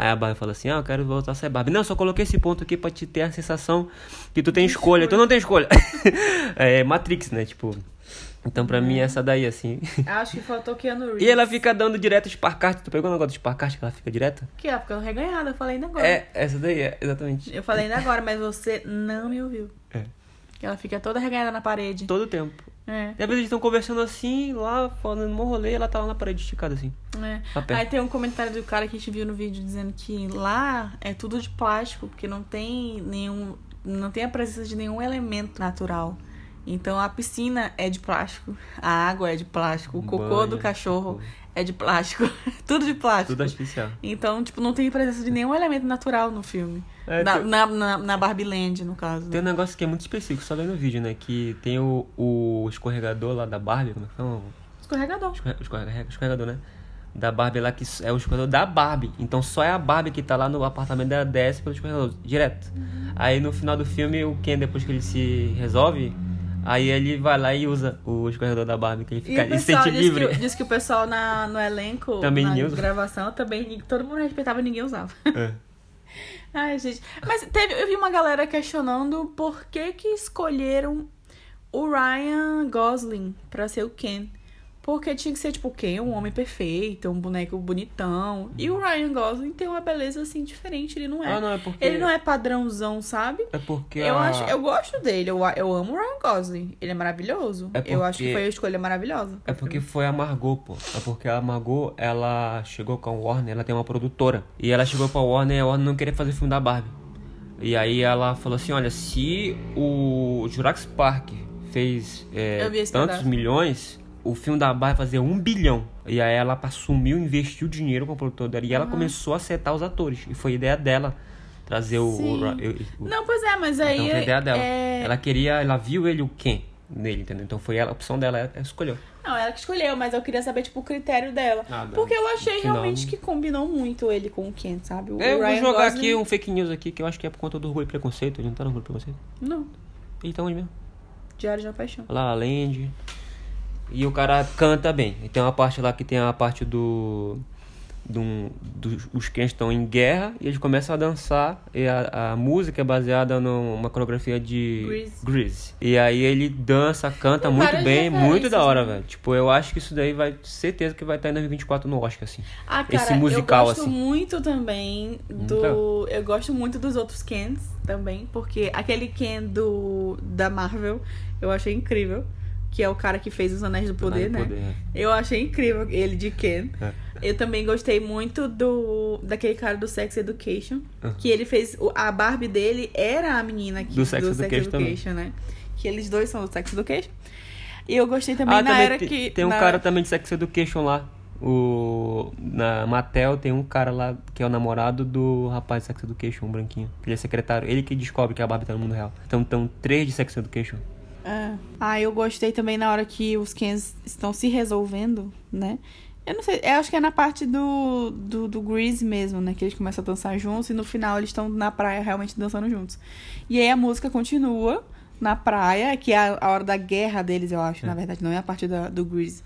B: Aí a Barbie fala assim, ah, eu quero voltar a ser Barbie. Não, só coloquei esse ponto aqui pra te ter a sensação que tu tem escolha. Tu não tem escolha. é Matrix, né? Tipo... Então pra mim essa daí, assim...
A: Acho que faltou Keanu Reeves.
B: E ela fica dando direto Sparkart. Tu pegou o negócio do Sparkart que ela fica direto?
A: Que ela ficou reganhada, eu falei ainda agora.
B: É, essa daí é, exatamente.
A: Eu falei ainda agora, mas você não me ouviu.
B: É.
A: Ela fica toda reganhada na parede.
B: Todo tempo.
A: É.
B: E às vezes eles estão conversando assim, lá, falando um rolê, ela tá lá na parede esticada assim.
A: É. Aí tem um comentário do cara que a gente viu no vídeo dizendo que lá é tudo de plástico, porque não tem nenhum. não tem a presença de nenhum elemento natural. Então a piscina é de plástico, a água é de plástico, o cocô
B: Banho,
A: do cachorro
B: cocô.
A: É de plástico. tudo de plástico.
B: Tudo artificial.
A: Então, tipo, não tem presença de nenhum elemento natural no filme.
B: É,
A: na,
B: tem-
A: na, na, na Barbie Land, no caso.
B: Tem um negócio que é muito específico, só vendo no vídeo, né? Que tem o, o escorregador lá da Barbie, como é que chama?
A: Escorregador.
B: Escorre- Escorregador, escorregador, né? Da Barbie lá, que é o escorregador da Barbie. Então só é a Barbie que tá lá no apartamento dela, desce pelo escorregador, direto. Aí no final do filme, o Ken, depois que ele se resolve, aí ele vai lá e usa o escorregador da Barbie, que ele
A: E
B: fica, se
A: pessoal
B: sente
A: diz
B: livre.
A: Que, diz que o pessoal na, no elenco,
B: Também
A: na gravação, também todo mundo respeitava e ninguém usava.
B: É.
A: Ai, gente. Mas teve, eu vi uma galera questionando por que que escolheram o Ryan Gosling pra ser o Ken. Porque tinha que ser, tipo, o Ken, um homem perfeito, um boneco bonitão. E o Ryan Gosling tem uma beleza, assim, diferente. Ele não é.
B: Ah, não, é porque...
A: Ele não é padrãozão, sabe?
B: É porque
A: Eu,
B: a-
A: acho, eu gosto dele, eu, eu amo o Ryan Gosling. Ele é maravilhoso.
B: É
A: Eu acho que
B: porque-
A: foi a escolha maravilhosa.
B: É porque foi a Margot, pô. É porque a Margot, ela chegou com a Warner, ela tem uma produtora. E ela chegou pra Warner e a Warner não queria fazer filme da Barbie. E aí ela falou assim, olha, se o Jurassic Park fez é, tantos
A: pedaço.
B: milhões, o filme da Barbie vai fazer um bilhão. E aí ela assumiu, investiu dinheiro com a produtora dela e ela começou a acertar os atores. E foi ideia dela trazer o... O, o-
A: Não, pois é, mas aí.
B: então foi ideia dela.
A: é-
B: Ela queria, ela viu ele o Ken nele, entendeu? Então foi ela, a opção dela, ela escolheu.
A: Não, ela que escolheu, mas eu queria saber, tipo, o critério dela.
B: Ah.
A: Porque eu achei
B: final,
A: realmente que combinou muito ele com o Ken, sabe? O
B: eu vou
A: Ryan
B: jogar
A: Gosling-
B: aqui um fake news aqui, que eu acho que é por conta do orgulho e preconceito. Ele não tá no orgulho e preconceito?
A: Não,
B: Ele tá onde mesmo?
A: Diário de uma Paixão.
B: Lá, Land. E o cara canta bem. E tem uma parte lá que tem a parte do... do dos, os Kens estão em guerra e eles começam a dançar. E a, a música é baseada numa coreografia de
A: Grease.
B: Grease. E aí ele dança, canta muito bem, muito da hora,
A: né?
B: velho. Tipo, eu acho que isso daí vai... Certeza que vai estar em 2024 no Oscar, assim.
A: Ah, cara,
B: Esse musical,
A: eu gosto
B: assim.
A: muito também do.
B: Então.
A: Eu gosto muito dos outros Kens também, porque aquele Ken do da Marvel eu achei incrível. Que é o cara que fez os Anéis do Poder,
B: Anéis do
A: né?
B: Poder,
A: Eu achei incrível ele de Ken.
B: É.
A: Eu também gostei muito do daquele cara do Sex Education. Que ele fez. A Barbie dele era a menina que,
B: Do Sex Education também.
A: né? Que eles dois são do Sex Education. E eu gostei também
B: Ah,
A: na
B: também
A: era
B: tem,
A: que.
B: tem um
A: na-
B: cara também de Sex Education lá. o na Mattel tem um cara lá que é o namorado do rapaz de Sex Education, um branquinho. Ele é secretário, ele que descobre que a Barbie tá no mundo real. Então estão três de Sex Education.
A: É. Ah, eu gostei também na hora que os Kens estão se resolvendo, né? Eu não sei, eu acho que é na parte do, do, do Grease mesmo, né? Que eles começam a dançar juntos e no final eles estão na praia realmente dançando juntos. E aí a música continua na praia, que é a, a hora da guerra deles, eu acho, na verdade, não é a parte da, do Grease.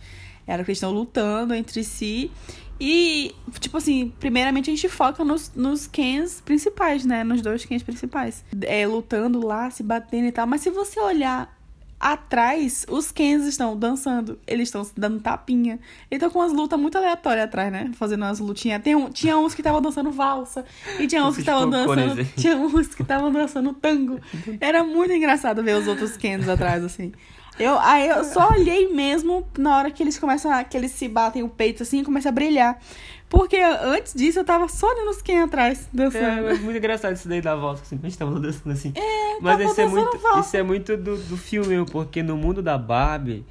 A: Era que eles estão lutando entre si. E, tipo assim, primeiramente a gente foca nos, nos Kens principais, né? Nos dois Kens principais. É, lutando lá, se batendo e tal. Mas se você olhar atrás, os Kens estão dançando. Eles estão dando tapinha. Eles estão com umas lutas muito aleatórias atrás, né? Fazendo umas lutinhas. Tem um, tinha uns que estavam dançando valsa. E tinha uns que estavam dançando.
B: Esses
A: Tinha uns que estavam dançando tango. Era muito engraçado ver os outros Kens atrás, assim. Eu, aí eu só olhei mesmo na hora que eles começam a, que eles se batem o peito assim e começa a brilhar. Porque antes disso eu tava só olhando os Ken atrás, dançando.
B: É, é muito engraçado isso daí da volta, assim, a gente tava dançando assim.
A: É,
B: Mas isso é, muito, isso é muito do, do filme, porque no mundo da Barbie,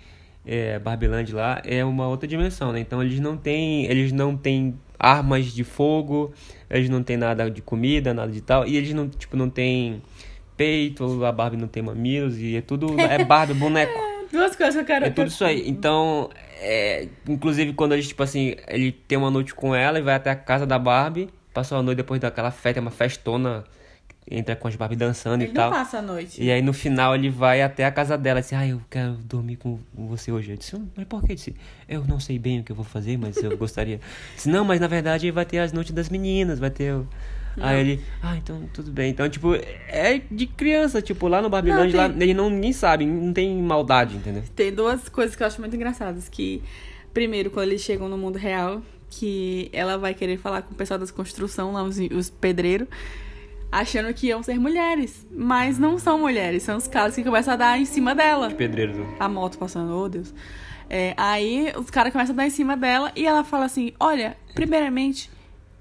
B: é, Barbieland lá, é uma outra dimensão, né? Então eles não têm, eles não têm armas de fogo, eles não têm nada de comida, nada de tal, e eles não, tipo, não têm peito, a Barbie não tem mamilos, e é tudo, é Barbie, boneco.
A: Duas coisas que eu quero.
B: É tudo isso aí. Então, é, inclusive quando eles, tipo assim, ele tem uma noite com ela e vai até a casa da Barbie, passa uma noite depois daquela festa, uma festona, entra com as Barbie dançando
A: Ele
B: e tal.
A: passa a noite.
B: E aí no final ele vai até a casa dela e diz, ah, eu quero dormir com você hoje. Eu disse, mas por que? Eu disse, eu não sei bem o que eu vou fazer, mas eu gostaria. disse, não, mas na verdade vai ter as noites das meninas, vai ter. o-" Aí ele, ah, então tudo bem. Então, tipo, é de criança, tipo, lá no Barbieland,
A: Não,
B: lá,
A: tem-
B: ele não, ninguém sabe, não tem maldade, entendeu?
A: Tem duas coisas que eu acho muito engraçadas. Que, primeiro, quando eles chegam no mundo real, que ela vai querer falar com o pessoal das construção, lá, os, os pedreiros, achando que iam ser mulheres. Mas não são mulheres, são os caras que começam a dar em cima dela.
B: Pedreiro. do-
A: A moto passando, oh Deus. É, aí os caras começam a dar em cima dela e ela fala assim: Olha, primeiramente,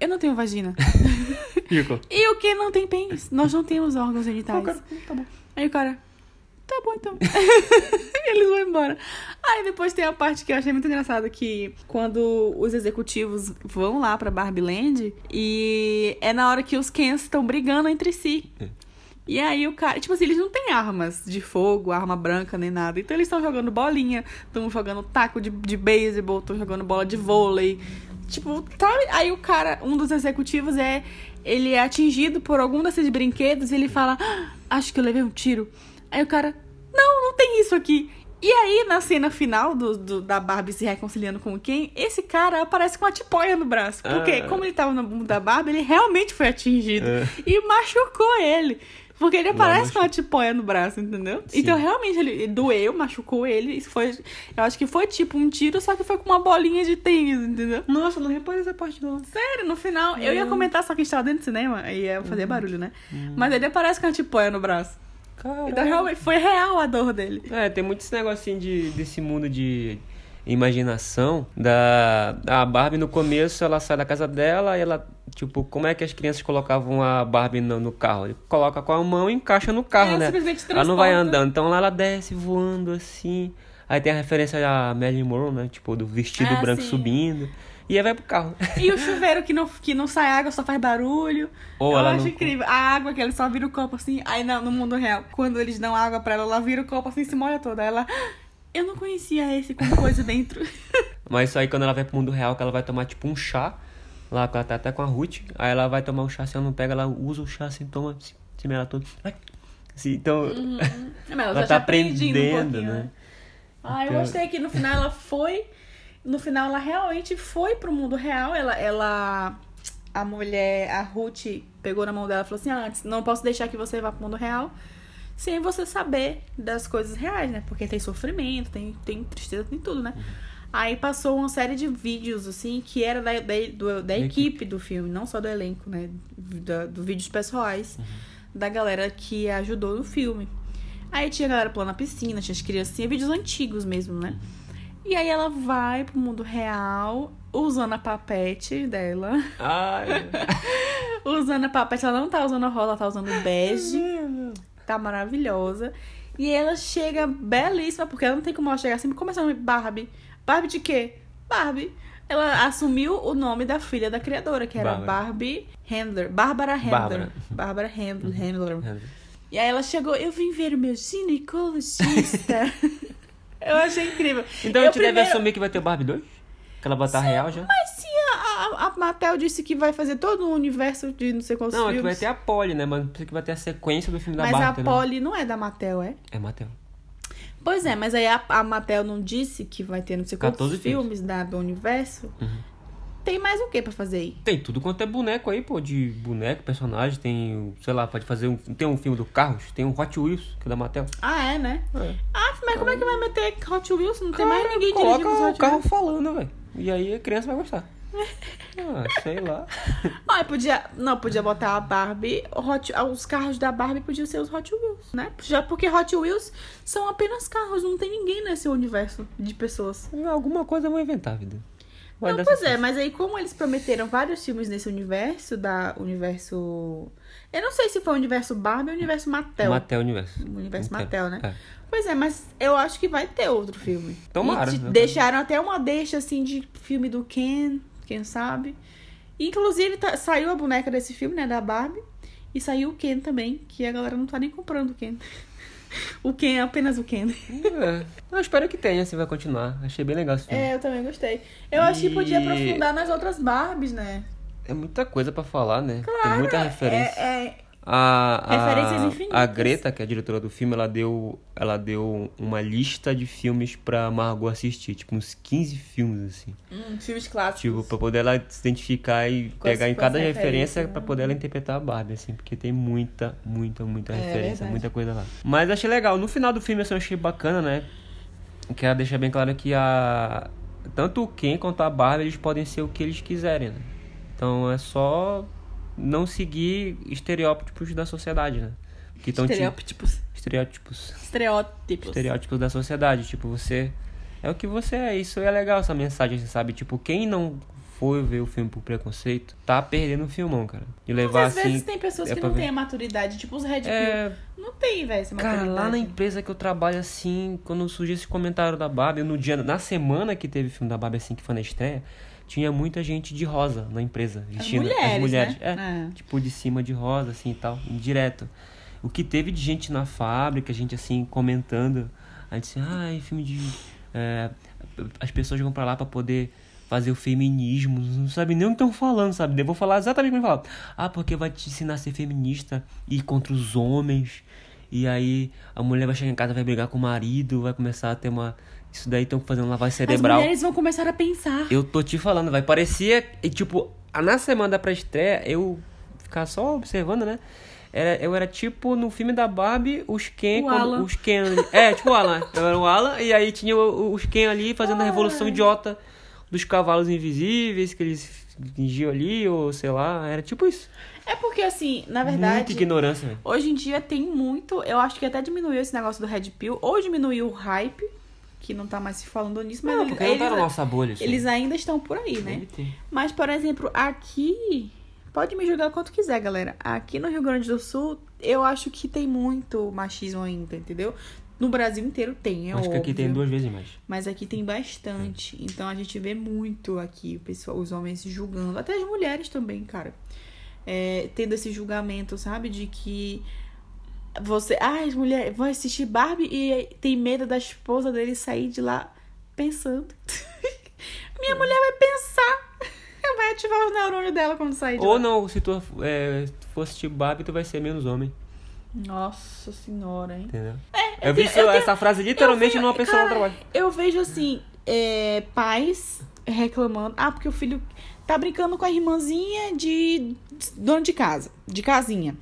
A: eu não tenho vagina.
B: Rico.
A: E o que não tem pênis? Nós não temos órgãos genitais.
B: tá bom.
A: Aí o cara, tá bom então. Eles vão embora. Aí depois tem a parte que eu achei muito engraçada, que quando os executivos vão lá pra Barbie Land, e é na hora que os Kens estão brigando entre si. E aí o cara, tipo assim, eles não têm armas de fogo, arma branca nem nada. Então eles estão jogando bolinha, estão jogando taco de, de beisebol, estão jogando bola de vôlei. Tipo, sabe? Aí o cara, um dos executivos é. Ele é atingido por algum desses brinquedos e ele fala: "Ah, Acho que eu levei um tiro. Aí o cara: Não, não tem isso aqui. E aí, na cena final do, do- da Barbie se reconciliando com o Ken, esse cara aparece com uma tipóia no braço. Porque,
B: Ah.
A: como ele tava no mundo da Barbie, ele realmente foi atingido. E machucou ele. Porque ele aparece com uma tipóia no braço, entendeu?
B: Sim.
A: Então, realmente, ele doeu, machucou ele. Isso foi. Eu acho que foi tipo um tiro, só que foi com uma bolinha de tênis, entendeu?
B: Nossa, não reparei essa parte não.
A: Sério, no final, eu ia comentar, só que a gente tava dentro do cinema e ia
B: Uhum.
A: fazer barulho, né? Mas ele aparece com uma tipóia no braço. Então, realmente, foi real a dor dele.
B: É, tem muito esse negocinho de, desse mundo de imaginação da a Barbie no começo ela sai da casa dela e ela tipo como é que as crianças colocavam a Barbie no, no carro ele coloca com a mão e encaixa no carro
A: É,
B: né ela não vai andando então lá ela desce voando assim aí tem a referência a Marilyn Monroe né tipo do vestido
A: Ah,
B: branco
A: sim.
B: subindo e aí vai pro carro
A: E o chuveiro que não, que não sai água, só faz barulho.
B: Ou
A: eu
B: ela
A: acho
B: não-
A: incrível. A água que ele só vira o copo assim. Aí não, no mundo real, quando eles dão água pra ela, ela vira o copo assim e se molha toda. Aí ela. "Ah, Eu não conhecia esse com coisa dentro.
B: Mas isso aí quando ela vai pro mundo real, que ela vai tomar tipo um chá, lá que ela tá até com a Ruth, aí ela vai tomar um chá, se ela não pega, ela usa o chá assim, toma, se, se melatonin. Ai. Assim, então,
A: Mas
B: ela tá
A: aprendendo um pouquinho,
B: né?
A: Ah, eu
B: Então-
A: gostei que no final ela foi. No final ela realmente foi pro mundo real. Ela. ela a mulher, a Ruth, pegou na mão dela e falou assim: Ah, não posso deixar que você vá pro mundo real sem você saber das coisas reais, né? Porque tem sofrimento, tem, tem tristeza, tem tudo, né? Aí passou uma série de vídeos, assim, que era da, da, do- da equipe do filme, não só do elenco, né? Da, do vídeos pessoais da galera que ajudou no filme. Aí tinha a galera pulando na piscina, tinha as criancinhas, vídeos antigos mesmo, né? E aí ela vai pro mundo real, usando a papete dela.
B: Ai,
A: usando a papete, ela não tá usando a rola, ela tá usando o bege. Tá maravilhosa. E ela chega belíssima, porque ela não tem como ela chegar assim, começando Barbie. Barbie de quê? Barbie. ela assumiu o nome da filha da criadora, que era
B: Bárbara.
A: Barbie Handler. Bárbara Handler.
B: Bárbara.
A: Bárbara Handler. Handler.
B: Uhum.
A: E aí ela chegou, eu vim ver o meu ginecologista. eu achei incrível.
B: Então a
A: Eu
B: gente deve
A: primeiro-
B: assumir que vai ter o Barbie 2? Que ela botar real já?
A: Mas a, Mattel disse que vai fazer todo um universo de não sei quantos
B: Não, é
A: filmes.
B: que vai ter a Polly, né? Mas que vai ter a sequência do filme da
A: Mas
B: Barbie.
A: a
B: entendeu?
A: Polly não é da Mattel, é?
B: É Mattel.
A: Pois é, mas aí a, a Mattel não disse que vai ter não sei quantos
B: 14 filmes.
A: filmes da, do universo. Tem mais o que pra fazer aí?
B: Tem tudo quanto é boneco aí, pô, de boneco, personagem, tem, sei lá, pode fazer um. Tem um filme do Carros, tem um Hot Wheels, que é da Mattel.
A: Ah, é, né?
B: É.
A: Ah, mas como é que vai meter Hot Wheels? Não tem mais ninguém
B: Coloca
A: dirigindo os
B: o
A: Hot
B: carro falando, velho. E aí a criança vai gostar. Ah, sei lá.
A: Ah, podia. Não, podia botar a Barbie. Hot, os carros da Barbie podiam ser os Hot Wheels, né? Já porque Hot Wheels são apenas carros, não tem ninguém nesse universo de pessoas.
B: Alguma coisa eu vou inventar, vida. Vai
A: Não, pois é, mas aí como eles prometeram vários filmes nesse universo, da universo. Eu não sei se foi o universo Barbie ou o universo Mattel.
B: Mattel Universo.
A: O universo
B: Mattel.
A: Mattel, né?
B: É.
A: Pois é, mas eu acho que vai ter outro filme.
B: Tomara,
A: E
B: né?
A: deixaram até uma deixa assim de filme do Ken, quem sabe. Inclusive tá- saiu a boneca desse filme, né, da Barbie, e saiu o Ken também, que a galera não tá nem comprando o Ken. O Ken é apenas o Ken.
B: É. Eu espero que tenha, se vai continuar. Achei bem legal esse filme.
A: É, eu também gostei. Eu acho que podia
B: E-
A: aprofundar nas outras Barbies, né?
B: É muita coisa pra falar, né? Tem
A: Claro,
B: muita referência.
A: É, é-
B: A, a, a Greta, que é a diretora do filme, ela deu, ela deu uma lista de filmes pra Margot assistir, tipo uns 15 filmes, assim.
A: hum, filmes clássicos.
B: Tipo, pra poder ela se identificar e
A: Com as-
B: pegar em cada referência
A: referências,
B: pra
A: né?
B: poder ela interpretar a Barbie, assim, porque tem muita, muita, muita
A: É
B: referência,
A: verdade.
B: muita coisa lá. Mas achei legal. No final do filme, assim, eu achei bacana, né? Quero deixar bem claro que a. Tanto o Ken quanto a Barbie, eles podem ser o que eles quiserem, né? Então é só não seguir estereótipos da sociedade, né? Que tão te-
A: Estereótipos.
B: Estereótipos
A: Estereótipos.
B: estereótipos da sociedade. Tipo, você é o que você é. Isso é legal, essa mensagem, você sabe? Tipo, quem não foi ver o filme por preconceito, tá perdendo o filmão, cara. E
A: Mas
B: levar
A: às
B: assim.
A: vezes tem pessoas
B: é
A: que não
B: ver.
A: têm a maturidade, tipo os Red Pill.
B: É,
A: Não tem, velho, essa
B: cara,
A: maturidade.
B: lá na empresa que eu trabalho, assim, quando surgiu esse comentário da Barbie, no dia, na semana que teve o filme da Barbie, assim, que foi na estreia, tinha muita gente de rosa na empresa, vestindo
A: mulheres,
B: as mulheres.
A: né?
B: É, tipo, de cima de rosa, assim e tal, direto. O que teve de gente na fábrica, gente assim, comentando. A gente assim, ai, filme de. é, as pessoas vão pra lá pra poder fazer o feminismo, não sabe nem o que estão falando, sabe? Eu vou falar exatamente o que eu falo. Ah, porque vai te ensinar a ser feminista e ir contra os homens. E aí a mulher vai chegar em casa, vai brigar com o marido, vai começar a ter uma. Isso daí estão fazendo lavagem
A: As
B: cerebral.
A: mulheres vão começar a pensar.
B: Eu tô te falando, vai. Parecia. E, tipo, na semana da pré-estreia, eu ficar só observando, né? Era, eu era tipo no filme da Barbie, os Ken.
A: O
B: quando-
A: Alan.
B: Os Ken. É, tipo o Alan. Eu era o Alan, e aí tinha os Ken ali fazendo a revolução idiota dos cavalos invisíveis que eles fingiam ali, ou sei lá. Era tipo isso.
A: É porque, assim, na
B: Muita
A: verdade,
B: ignorância, velho.
A: hoje em dia tem muito. Eu acho que até diminuiu esse negócio do Red Pill, ou diminuiu o hype, que não tá mais se falando nisso, mas
B: Não,
A: eles,
B: porque não tá na
A: eles-
B: nossa bolha. aí.
A: eles ainda estão por aí, né? Mas, por exemplo, aqui. Pode me julgar quanto quiser, galera. Aqui no Rio Grande do Sul, eu acho que tem muito machismo ainda, entendeu? No Brasil inteiro tem, é
B: Acho que aqui
A: óbvio.
B: tem duas vezes mais.
A: Mas aqui tem bastante. Então a gente vê muito aqui o pessoal, os homens julgando. Até as mulheres também, cara. É, tendo esse julgamento, sabe? De que você. Ah, as mulheres vão assistir Barbie e tem medo da esposa dele sair de lá pensando. Minha mulher vai pensar. Vai ativar o neurônio dela quando sair de
B: Ou
A: lá.
B: não, se tu é, fosse tipo Barbie, tu vai ser menos homem.
A: Nossa senhora, hein?
B: Entendeu?
A: É,
B: eu vi
A: tenho-
B: essa frase literalmente numa pessoa no
A: cara,
B: trabalho.
A: Eu vejo assim, é, pais reclamando. Ah, porque o filho tá brincando com a irmãzinha de dono de casa, de casinha.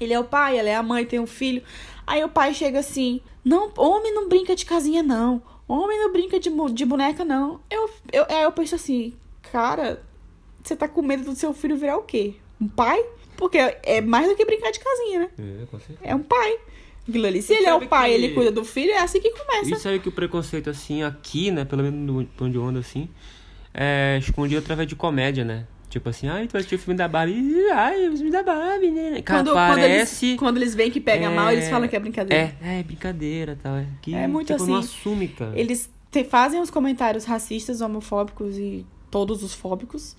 A: Ele é o pai, ela é a mãe, tem um filho. Aí o pai chega assim: Não, homem não brinca de casinha, não. Homem não brinca de, mu- de boneca, não. Eu, eu, aí eu penso assim, cara, você tá com medo do seu filho virar o quê? Um pai? Porque é mais do que brincar de casinha, né?
B: É, com certeza.
A: É um pai. Aquilo ali. Se
B: E
A: ele é
B: sabe
A: o pai
B: que-
A: ele cuida do filho, é assim que começa.
B: Isso aí que o preconceito, assim, aqui, né? Pelo menos no Pão de Onda, assim, é escondido através de comédia, né? Tipo assim, ai, tu vai assistir o filme da Barbie. Ai, o filme da Barbie, né? Cara,
A: Quando, quando, eles, quando eles veem que pega mal, eles falam que é brincadeira.
B: É, é brincadeira, tal. É, que,
A: É muito
B: tipo, não
A: assim,
B: assume, cara.
A: Eles te- fazem os comentários racistas, homofóbicos e todos os fóbicos.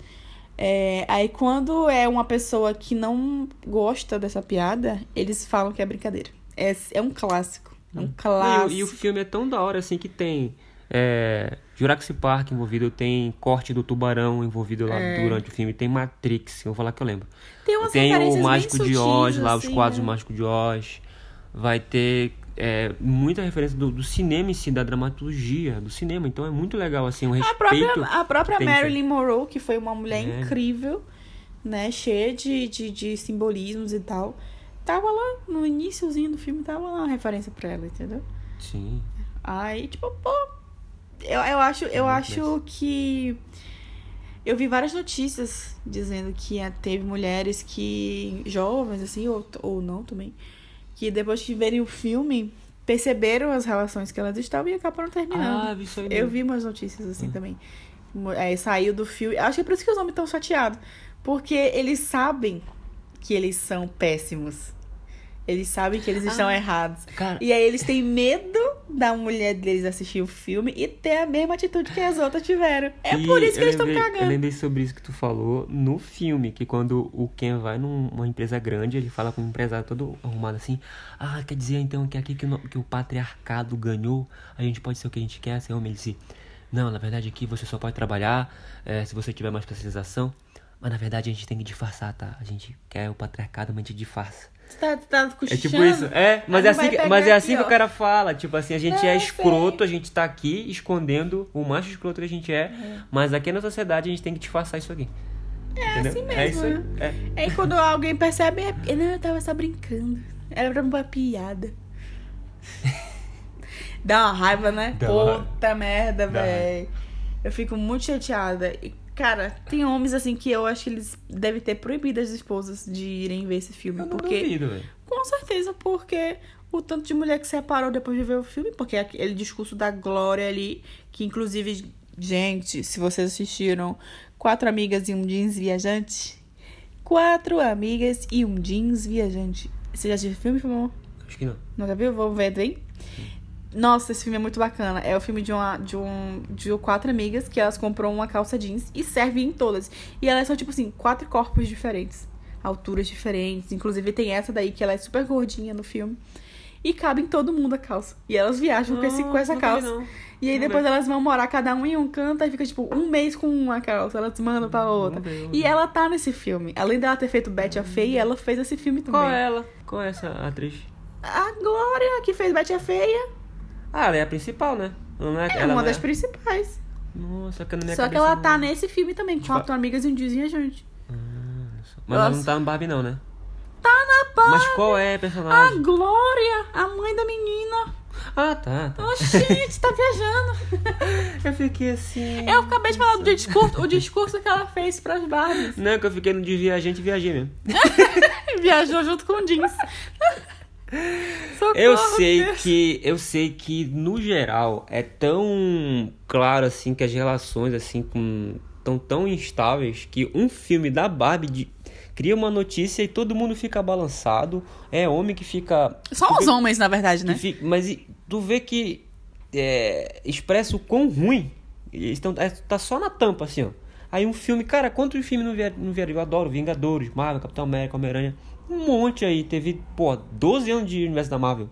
A: É, aí quando é uma pessoa que não gosta dessa piada, eles falam que é brincadeira. É, é um clássico. É um clássico.
B: E, e o filme é tão da hora assim que tem é, Jurassic Park envolvido, tem corte do tubarão envolvido lá
A: É.
B: durante o filme, tem Matrix, eu vou falar que eu lembro.
A: Tem umas
B: tem o Mágico de Oz lá, os
A: assim,
B: quadros
A: né?
B: do Mágico de Oz. Vai ter é, muita referência do, do cinema em si, da dramaturgia do cinema. Então é muito legal, assim, um
A: A
B: respeito.
A: própria, a própria
B: que tem
A: Marilyn Monroe, que foi uma mulher
B: É.
A: incrível, né? Cheia de, de, de simbolismos e tal. Tava lá no iníciozinho do filme, tava lá uma referência pra ela, entendeu?
B: Sim.
A: Aí, tipo, pô. Eu, eu acho, eu
B: Muito
A: acho que. Eu vi várias notícias dizendo que teve mulheres que. jovens, assim, ou, ou não também. Que depois de verem o filme, perceberam as relações que elas estavam e acabaram terminando.
B: Ah, vi isso aí.
A: Eu vi umas notícias assim também. Mo- É, saiu do filme. Acho que é por isso que os homens estão chateados. Porque eles sabem que eles são péssimos. Eles sabem que eles estão errados.
B: Cara,
A: E aí eles têm medo da mulher deles assistir o filme e ter a mesma atitude que as outras tiveram. É
B: E
A: por isso que eles estão
B: lembrei- Eu
A: cagando.
B: lembrei sobre isso que tu falou no filme, que quando o Ken vai numa empresa grande, ele fala com um empresário todo arrumado assim, ah, quer dizer então que aqui que o, que o patriarcado ganhou, a gente pode ser o que a gente quer, ser homem. Ele disse, não, na verdade aqui você só pode trabalhar eh, se você tiver mais especialização, mas na verdade a gente tem que disfarçar, tá? A gente quer o patriarcado, mas a gente disfarça.
A: Você tá, tá
B: É
A: cochichando?
B: tipo isso, é, mas é
A: não vai
B: assim, que, mas é assim
A: aqui,
B: que o cara fala, tipo assim, a gente
A: É,
B: é,
A: eu
B: escroto, a gente tá aqui escondendo o macho escroto que a gente é, mas aqui na sociedade a gente tem que disfarçar isso aqui. É
A: assim mesmo,
B: É isso aí.
A: né?
B: É.
A: Aí quando alguém percebe, é... não, eu tava só brincando. Era pra uma piada. Dá uma raiva, né?
B: Dá raiva.
A: Puta merda, velho. Eu fico muito chateada. E, cara, tem homens assim que eu acho que eles devem ter proibido as esposas de irem ver esse filme.
B: Eu não
A: porque.
B: duvido, velho.
A: Com certeza, porque o tanto de mulher que separou depois de ver o filme, porque é aquele discurso da Glória ali, que inclusive, gente, se vocês assistiram Quatro Amigas e um Jeans Viajante, Quatro Amigas e um Jeans Viajante. Você já assistiu o filme, amor?
B: Acho que não.
A: Nunca viu? Vou ver, bem? Nossa, esse filme é muito bacana. É o filme de uma de um de quatro amigas que elas compram uma calça jeans e servem em todas. E elas são tipo assim, quatro corpos diferentes, alturas diferentes. Inclusive tem essa daí que ela é super gordinha no filme. E cabe em todo mundo a calça. E elas viajam com, esse, com essa calça.
B: não.
A: E aí depois elas vão morar cada um em um canto e fica tipo um mês com uma calça. Elas mandam pra outra. E ela tá nesse filme. Além dela ter feito Betty a Feia, ela fez esse filme também.
B: Qual é ela? Qual é essa atriz?
A: A Glória, que fez Betty a Feia.
B: Ah, ela é a principal, né? Não é,
A: É
B: ela
A: uma
B: não
A: das
B: é...
A: principais.
B: Nossa, que na minha
A: Só que ela
B: não-
A: tá nesse filme também, com
B: Tipo,
A: quatro amigas e um dizinho gente.
B: Mas ela não tá no Barbie não, né?
A: Tá na Barbie.
B: Mas qual é a
A: A
B: personagem?
A: Glória, a mãe da menina.
B: Ah, tá, tá.
A: Oxi, gente, tá viajando.
B: Eu fiquei assim...
A: Eu acabei de falar do discurso, o discurso que ela fez pras Barbies.
B: Não, que eu fiquei no de viajante e viajei mesmo.
A: Viajou junto com o jeans. Socorro,
B: Eu sei
A: Deus.
B: que eu sei que no geral é tão claro assim que as relações assim com tão tão instáveis que um filme da Barbie de- cria uma notícia e todo mundo fica balançado. É homem que fica
A: Só os
B: vê-
A: homens, na verdade, né?
B: fica- mas tu vê que é, expressa o quão ruim. Estão é, tá só na tampa assim, ó. Aí um filme, cara, quantos filmes não vieram? Não vieram? Eu adoro Vingadores, Marvel, Capitão América, Homem-Aranha. Um monte aí. Teve, pô, 12 anos de universo da Marvel.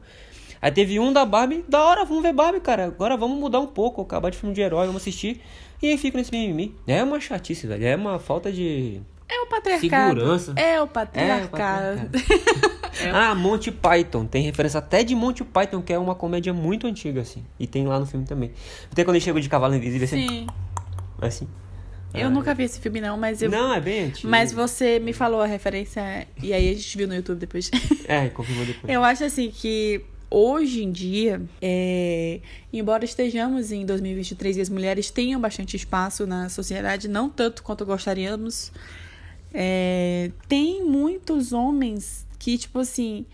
B: Aí teve um da Barbie, da hora, vamos ver Barbie, cara. Agora vamos mudar um pouco, acabar de filme de herói, vamos assistir. E aí fica nesse mimimi. É uma chatice, velho. É uma falta de.
A: É o patriarcado.
B: Segurança.
A: É o
B: É,
A: patriarcado.
B: Ah, Monty Python. Tem referência até de Monty Python, que é uma comédia muito antiga, assim. E tem lá no filme também. Até quando ele chegou de cavalo invisível, assim.
A: Sim.
B: assim.
A: Eu nunca vi esse filme, não, mas eu.
B: Não, é bem antigo.
A: Mas você me falou a referência e aí a gente viu no YouTube depois.
B: É, confirmou depois.
A: Eu acho assim que hoje em dia, é, embora estejamos em 2023 e as mulheres tenham bastante espaço na sociedade, não tanto quanto gostaríamos, é, tem muitos homens que, tipo assim,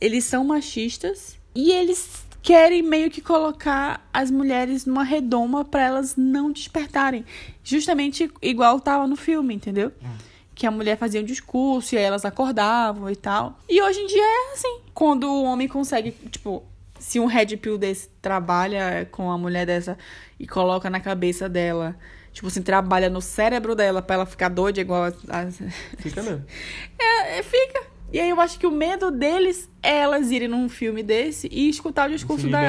A: eles são machistas e eles querem meio que colocar as mulheres numa redoma pra elas não despertarem. Justamente igual tava no filme, entendeu? Que a mulher fazia um discurso e aí elas acordavam e tal. E hoje em dia é assim. Quando o homem consegue, tipo, se um red pill desse trabalha com a mulher dessa e coloca na cabeça dela tipo assim, trabalha no cérebro dela pra ela ficar doida igual a. a-
B: Fica mesmo.
A: É, é, fica. E aí eu acho que o medo deles é elas irem num filme desse e escutar o discurso da.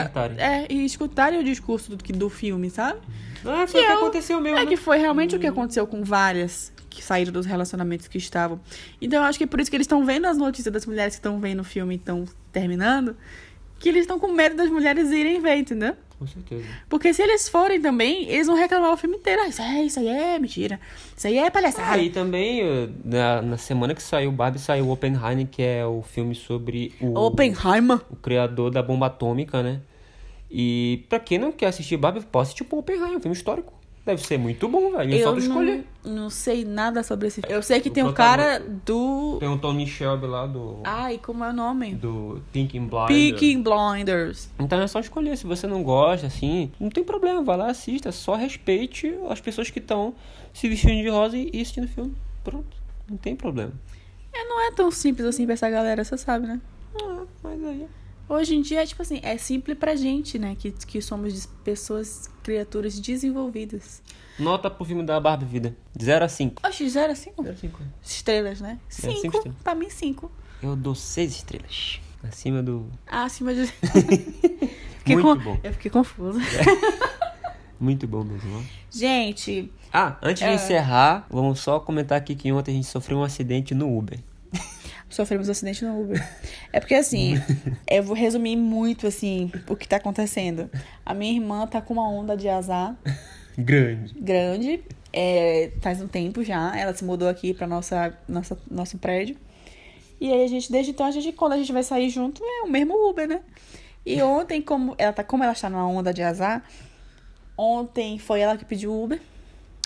A: É, e escutarem o discurso do, do filme, sabe?
B: Ah, foi o que
A: é o-
B: aconteceu mesmo,
A: É
B: né?
A: que foi realmente o que aconteceu com várias que saíram dos relacionamentos que estavam. Então eu acho que é por isso que eles estão vendo as notícias das mulheres que estão vendo o filme e estão terminando, que eles estão com medo das mulheres irem ver, entendeu?
B: Com certeza.
A: Porque se eles forem também, eles vão reclamar o filme inteiro. Ah, isso, é, isso aí é mentira. Isso aí é palhaçada.
B: Ah, e também, eh, na, na semana que saiu Barbie, saiu Oppenheimer, que é o filme sobre o,
A: Oppenheimer.
B: o criador da bomba atômica, né? E pra quem não quer assistir Barbie, pode assistir o Oppenheimer, um filme histórico. Deve ser muito bom, velho. É só
A: Eu
B: tu escolher.
A: não, não sei nada sobre esse filme. Eu sei que
B: O
A: tem o cara do.
B: Tem o Tony Shelby lá do,
A: Ai, como é o nome?
B: do Thinking Blind.
A: Peaky Blinders.
B: Então é só escolher. Se você não gosta, assim, não tem problema, vai lá, assista. Só respeite as pessoas que estão se vestindo de rosa e assistindo o filme. Pronto. Não tem problema.
A: É, não é tão simples assim pra essa galera, você sabe, né?
B: Ah, mas aí.
A: Hoje em dia, tipo assim, é simples pra gente, né? Que, que somos pessoas, criaturas desenvolvidas.
B: Nota pro filme da Barbie Vida. De 0 a 5.
A: Oxe, zero a cinco?
B: 0 a 5.
A: Estrelas, né?
B: cinco
A: Cinco.
B: estrelas.
A: pra mim, cinco.
B: Eu dou 6 estrelas. Acima do.
A: Ah, acima de. Fiquei
B: Muito
A: com-
B: bom.
A: Eu fiquei confusa.
B: Muito bom mesmo. ó.
A: Gente,
B: Ah, antes de
A: É.
B: encerrar, vamos só comentar aqui que ontem a gente sofreu um acidente no Uber.
A: Sofremos um acidente no Uber. É porque assim, eu vou resumir muito assim o que tá acontecendo. A minha irmã tá com uma onda de azar
B: Grande.
A: grande. É, faz um tempo já. Ela se mudou aqui pra nossa, nossa, nosso prédio. E aí a gente, desde então, a gente, quando a gente vai sair junto, é o mesmo Uber, né? E ontem, como ela tá, como ela está numa onda de azar, ontem foi ela que pediu o Uber.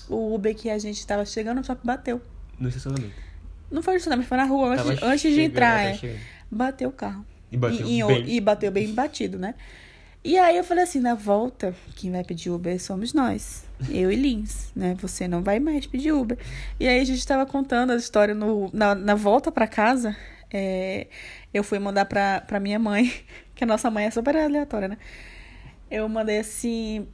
A: O Uber que a gente tava chegando, só que bateu.
B: No estacionamento.
A: Não foi no estacionamento, foi na rua, antes, antes de entrar. é. Bateu o carro.
B: E bateu
A: e,
B: bem.
A: e bateu bem batido, né? E aí eu falei assim, na volta, quem vai pedir Uber somos nós. Eu e Lins, né? Você não vai mais pedir Uber. E aí a gente tava contando a história no, na, na volta pra casa. é, eu fui mandar pra, pra minha mãe, que a nossa mãe é super aleatória, né? Eu mandei assim.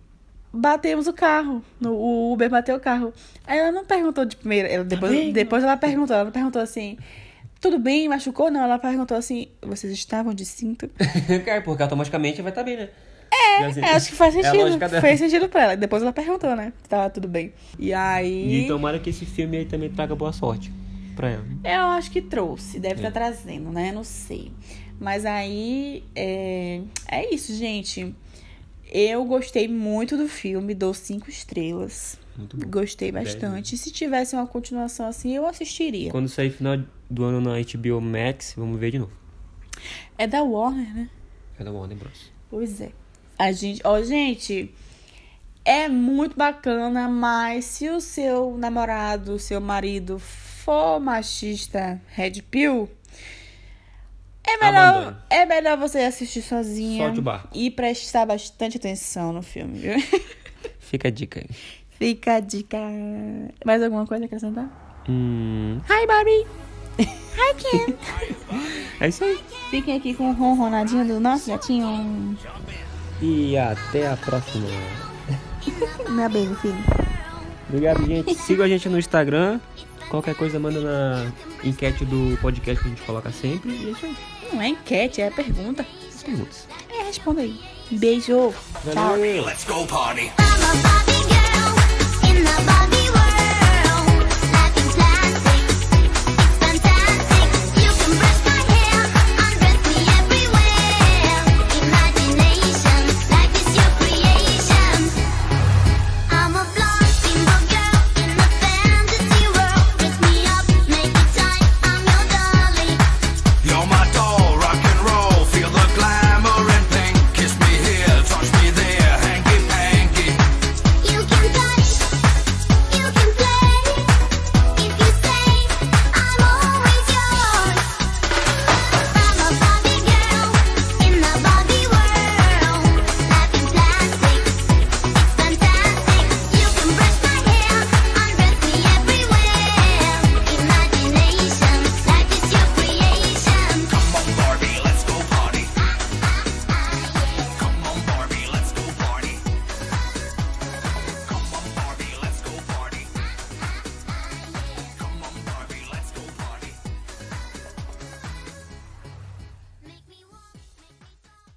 A: Batemos o carro. O Uber bateu o carro. Aí ela não perguntou de primeira. Ela, depois,
B: bem?
A: depois ela perguntou. Ela não perguntou assim. Tudo bem? Machucou? Não. Ela perguntou assim. Vocês estavam de cinto?
B: É, porque automaticamente vai estar bem, né? É,
A: É, acho que faz
B: É
A: sentido.
B: dela.
A: fez sentido pra ela. Depois ela perguntou, né? Se tava tudo bem. E aí.
B: E tomara que esse filme aí também traga boa sorte pra ela.
A: Eu acho que trouxe. Deve
B: É.
A: estar trazendo, né? Não sei. Mas aí. É... é isso, gente. Eu gostei muito do filme, dou cinco estrelas.
B: Muito bom.
A: Gostei bastante. Se tivesse uma continuação assim, eu assistiria.
B: Quando sair final do ano na HBO Max, vamos ver de novo.
A: É da Warner, né?
B: É da Warner Bros.
A: Pois é. A gente, ó, gente, é muito bacana, mas se o seu namorado, o seu marido for machista red pill, é melhor, é melhor você assistir sozinha
B: Solte o barco.
A: e prestar bastante atenção no filme, viu?
B: Fica a dica aí.
A: Fica a dica. Mais alguma coisa a acrescentar?
B: Hum,
A: Hi, Barbie! Hi, Ken!
B: é isso aí.
A: Fiquem aqui com o ronronadinho do nosso gatinho.
B: E até a próxima.
A: Meu beijo, filho.
B: Obrigado, gente. Siga a gente no Instagram. Qualquer coisa manda na enquete do podcast que a gente coloca sempre. E é isso aí.
A: Não é enquete, é pergunta.
B: As perguntas.
A: É, responda aí. Beijo. Tchau.
E: Let's go party.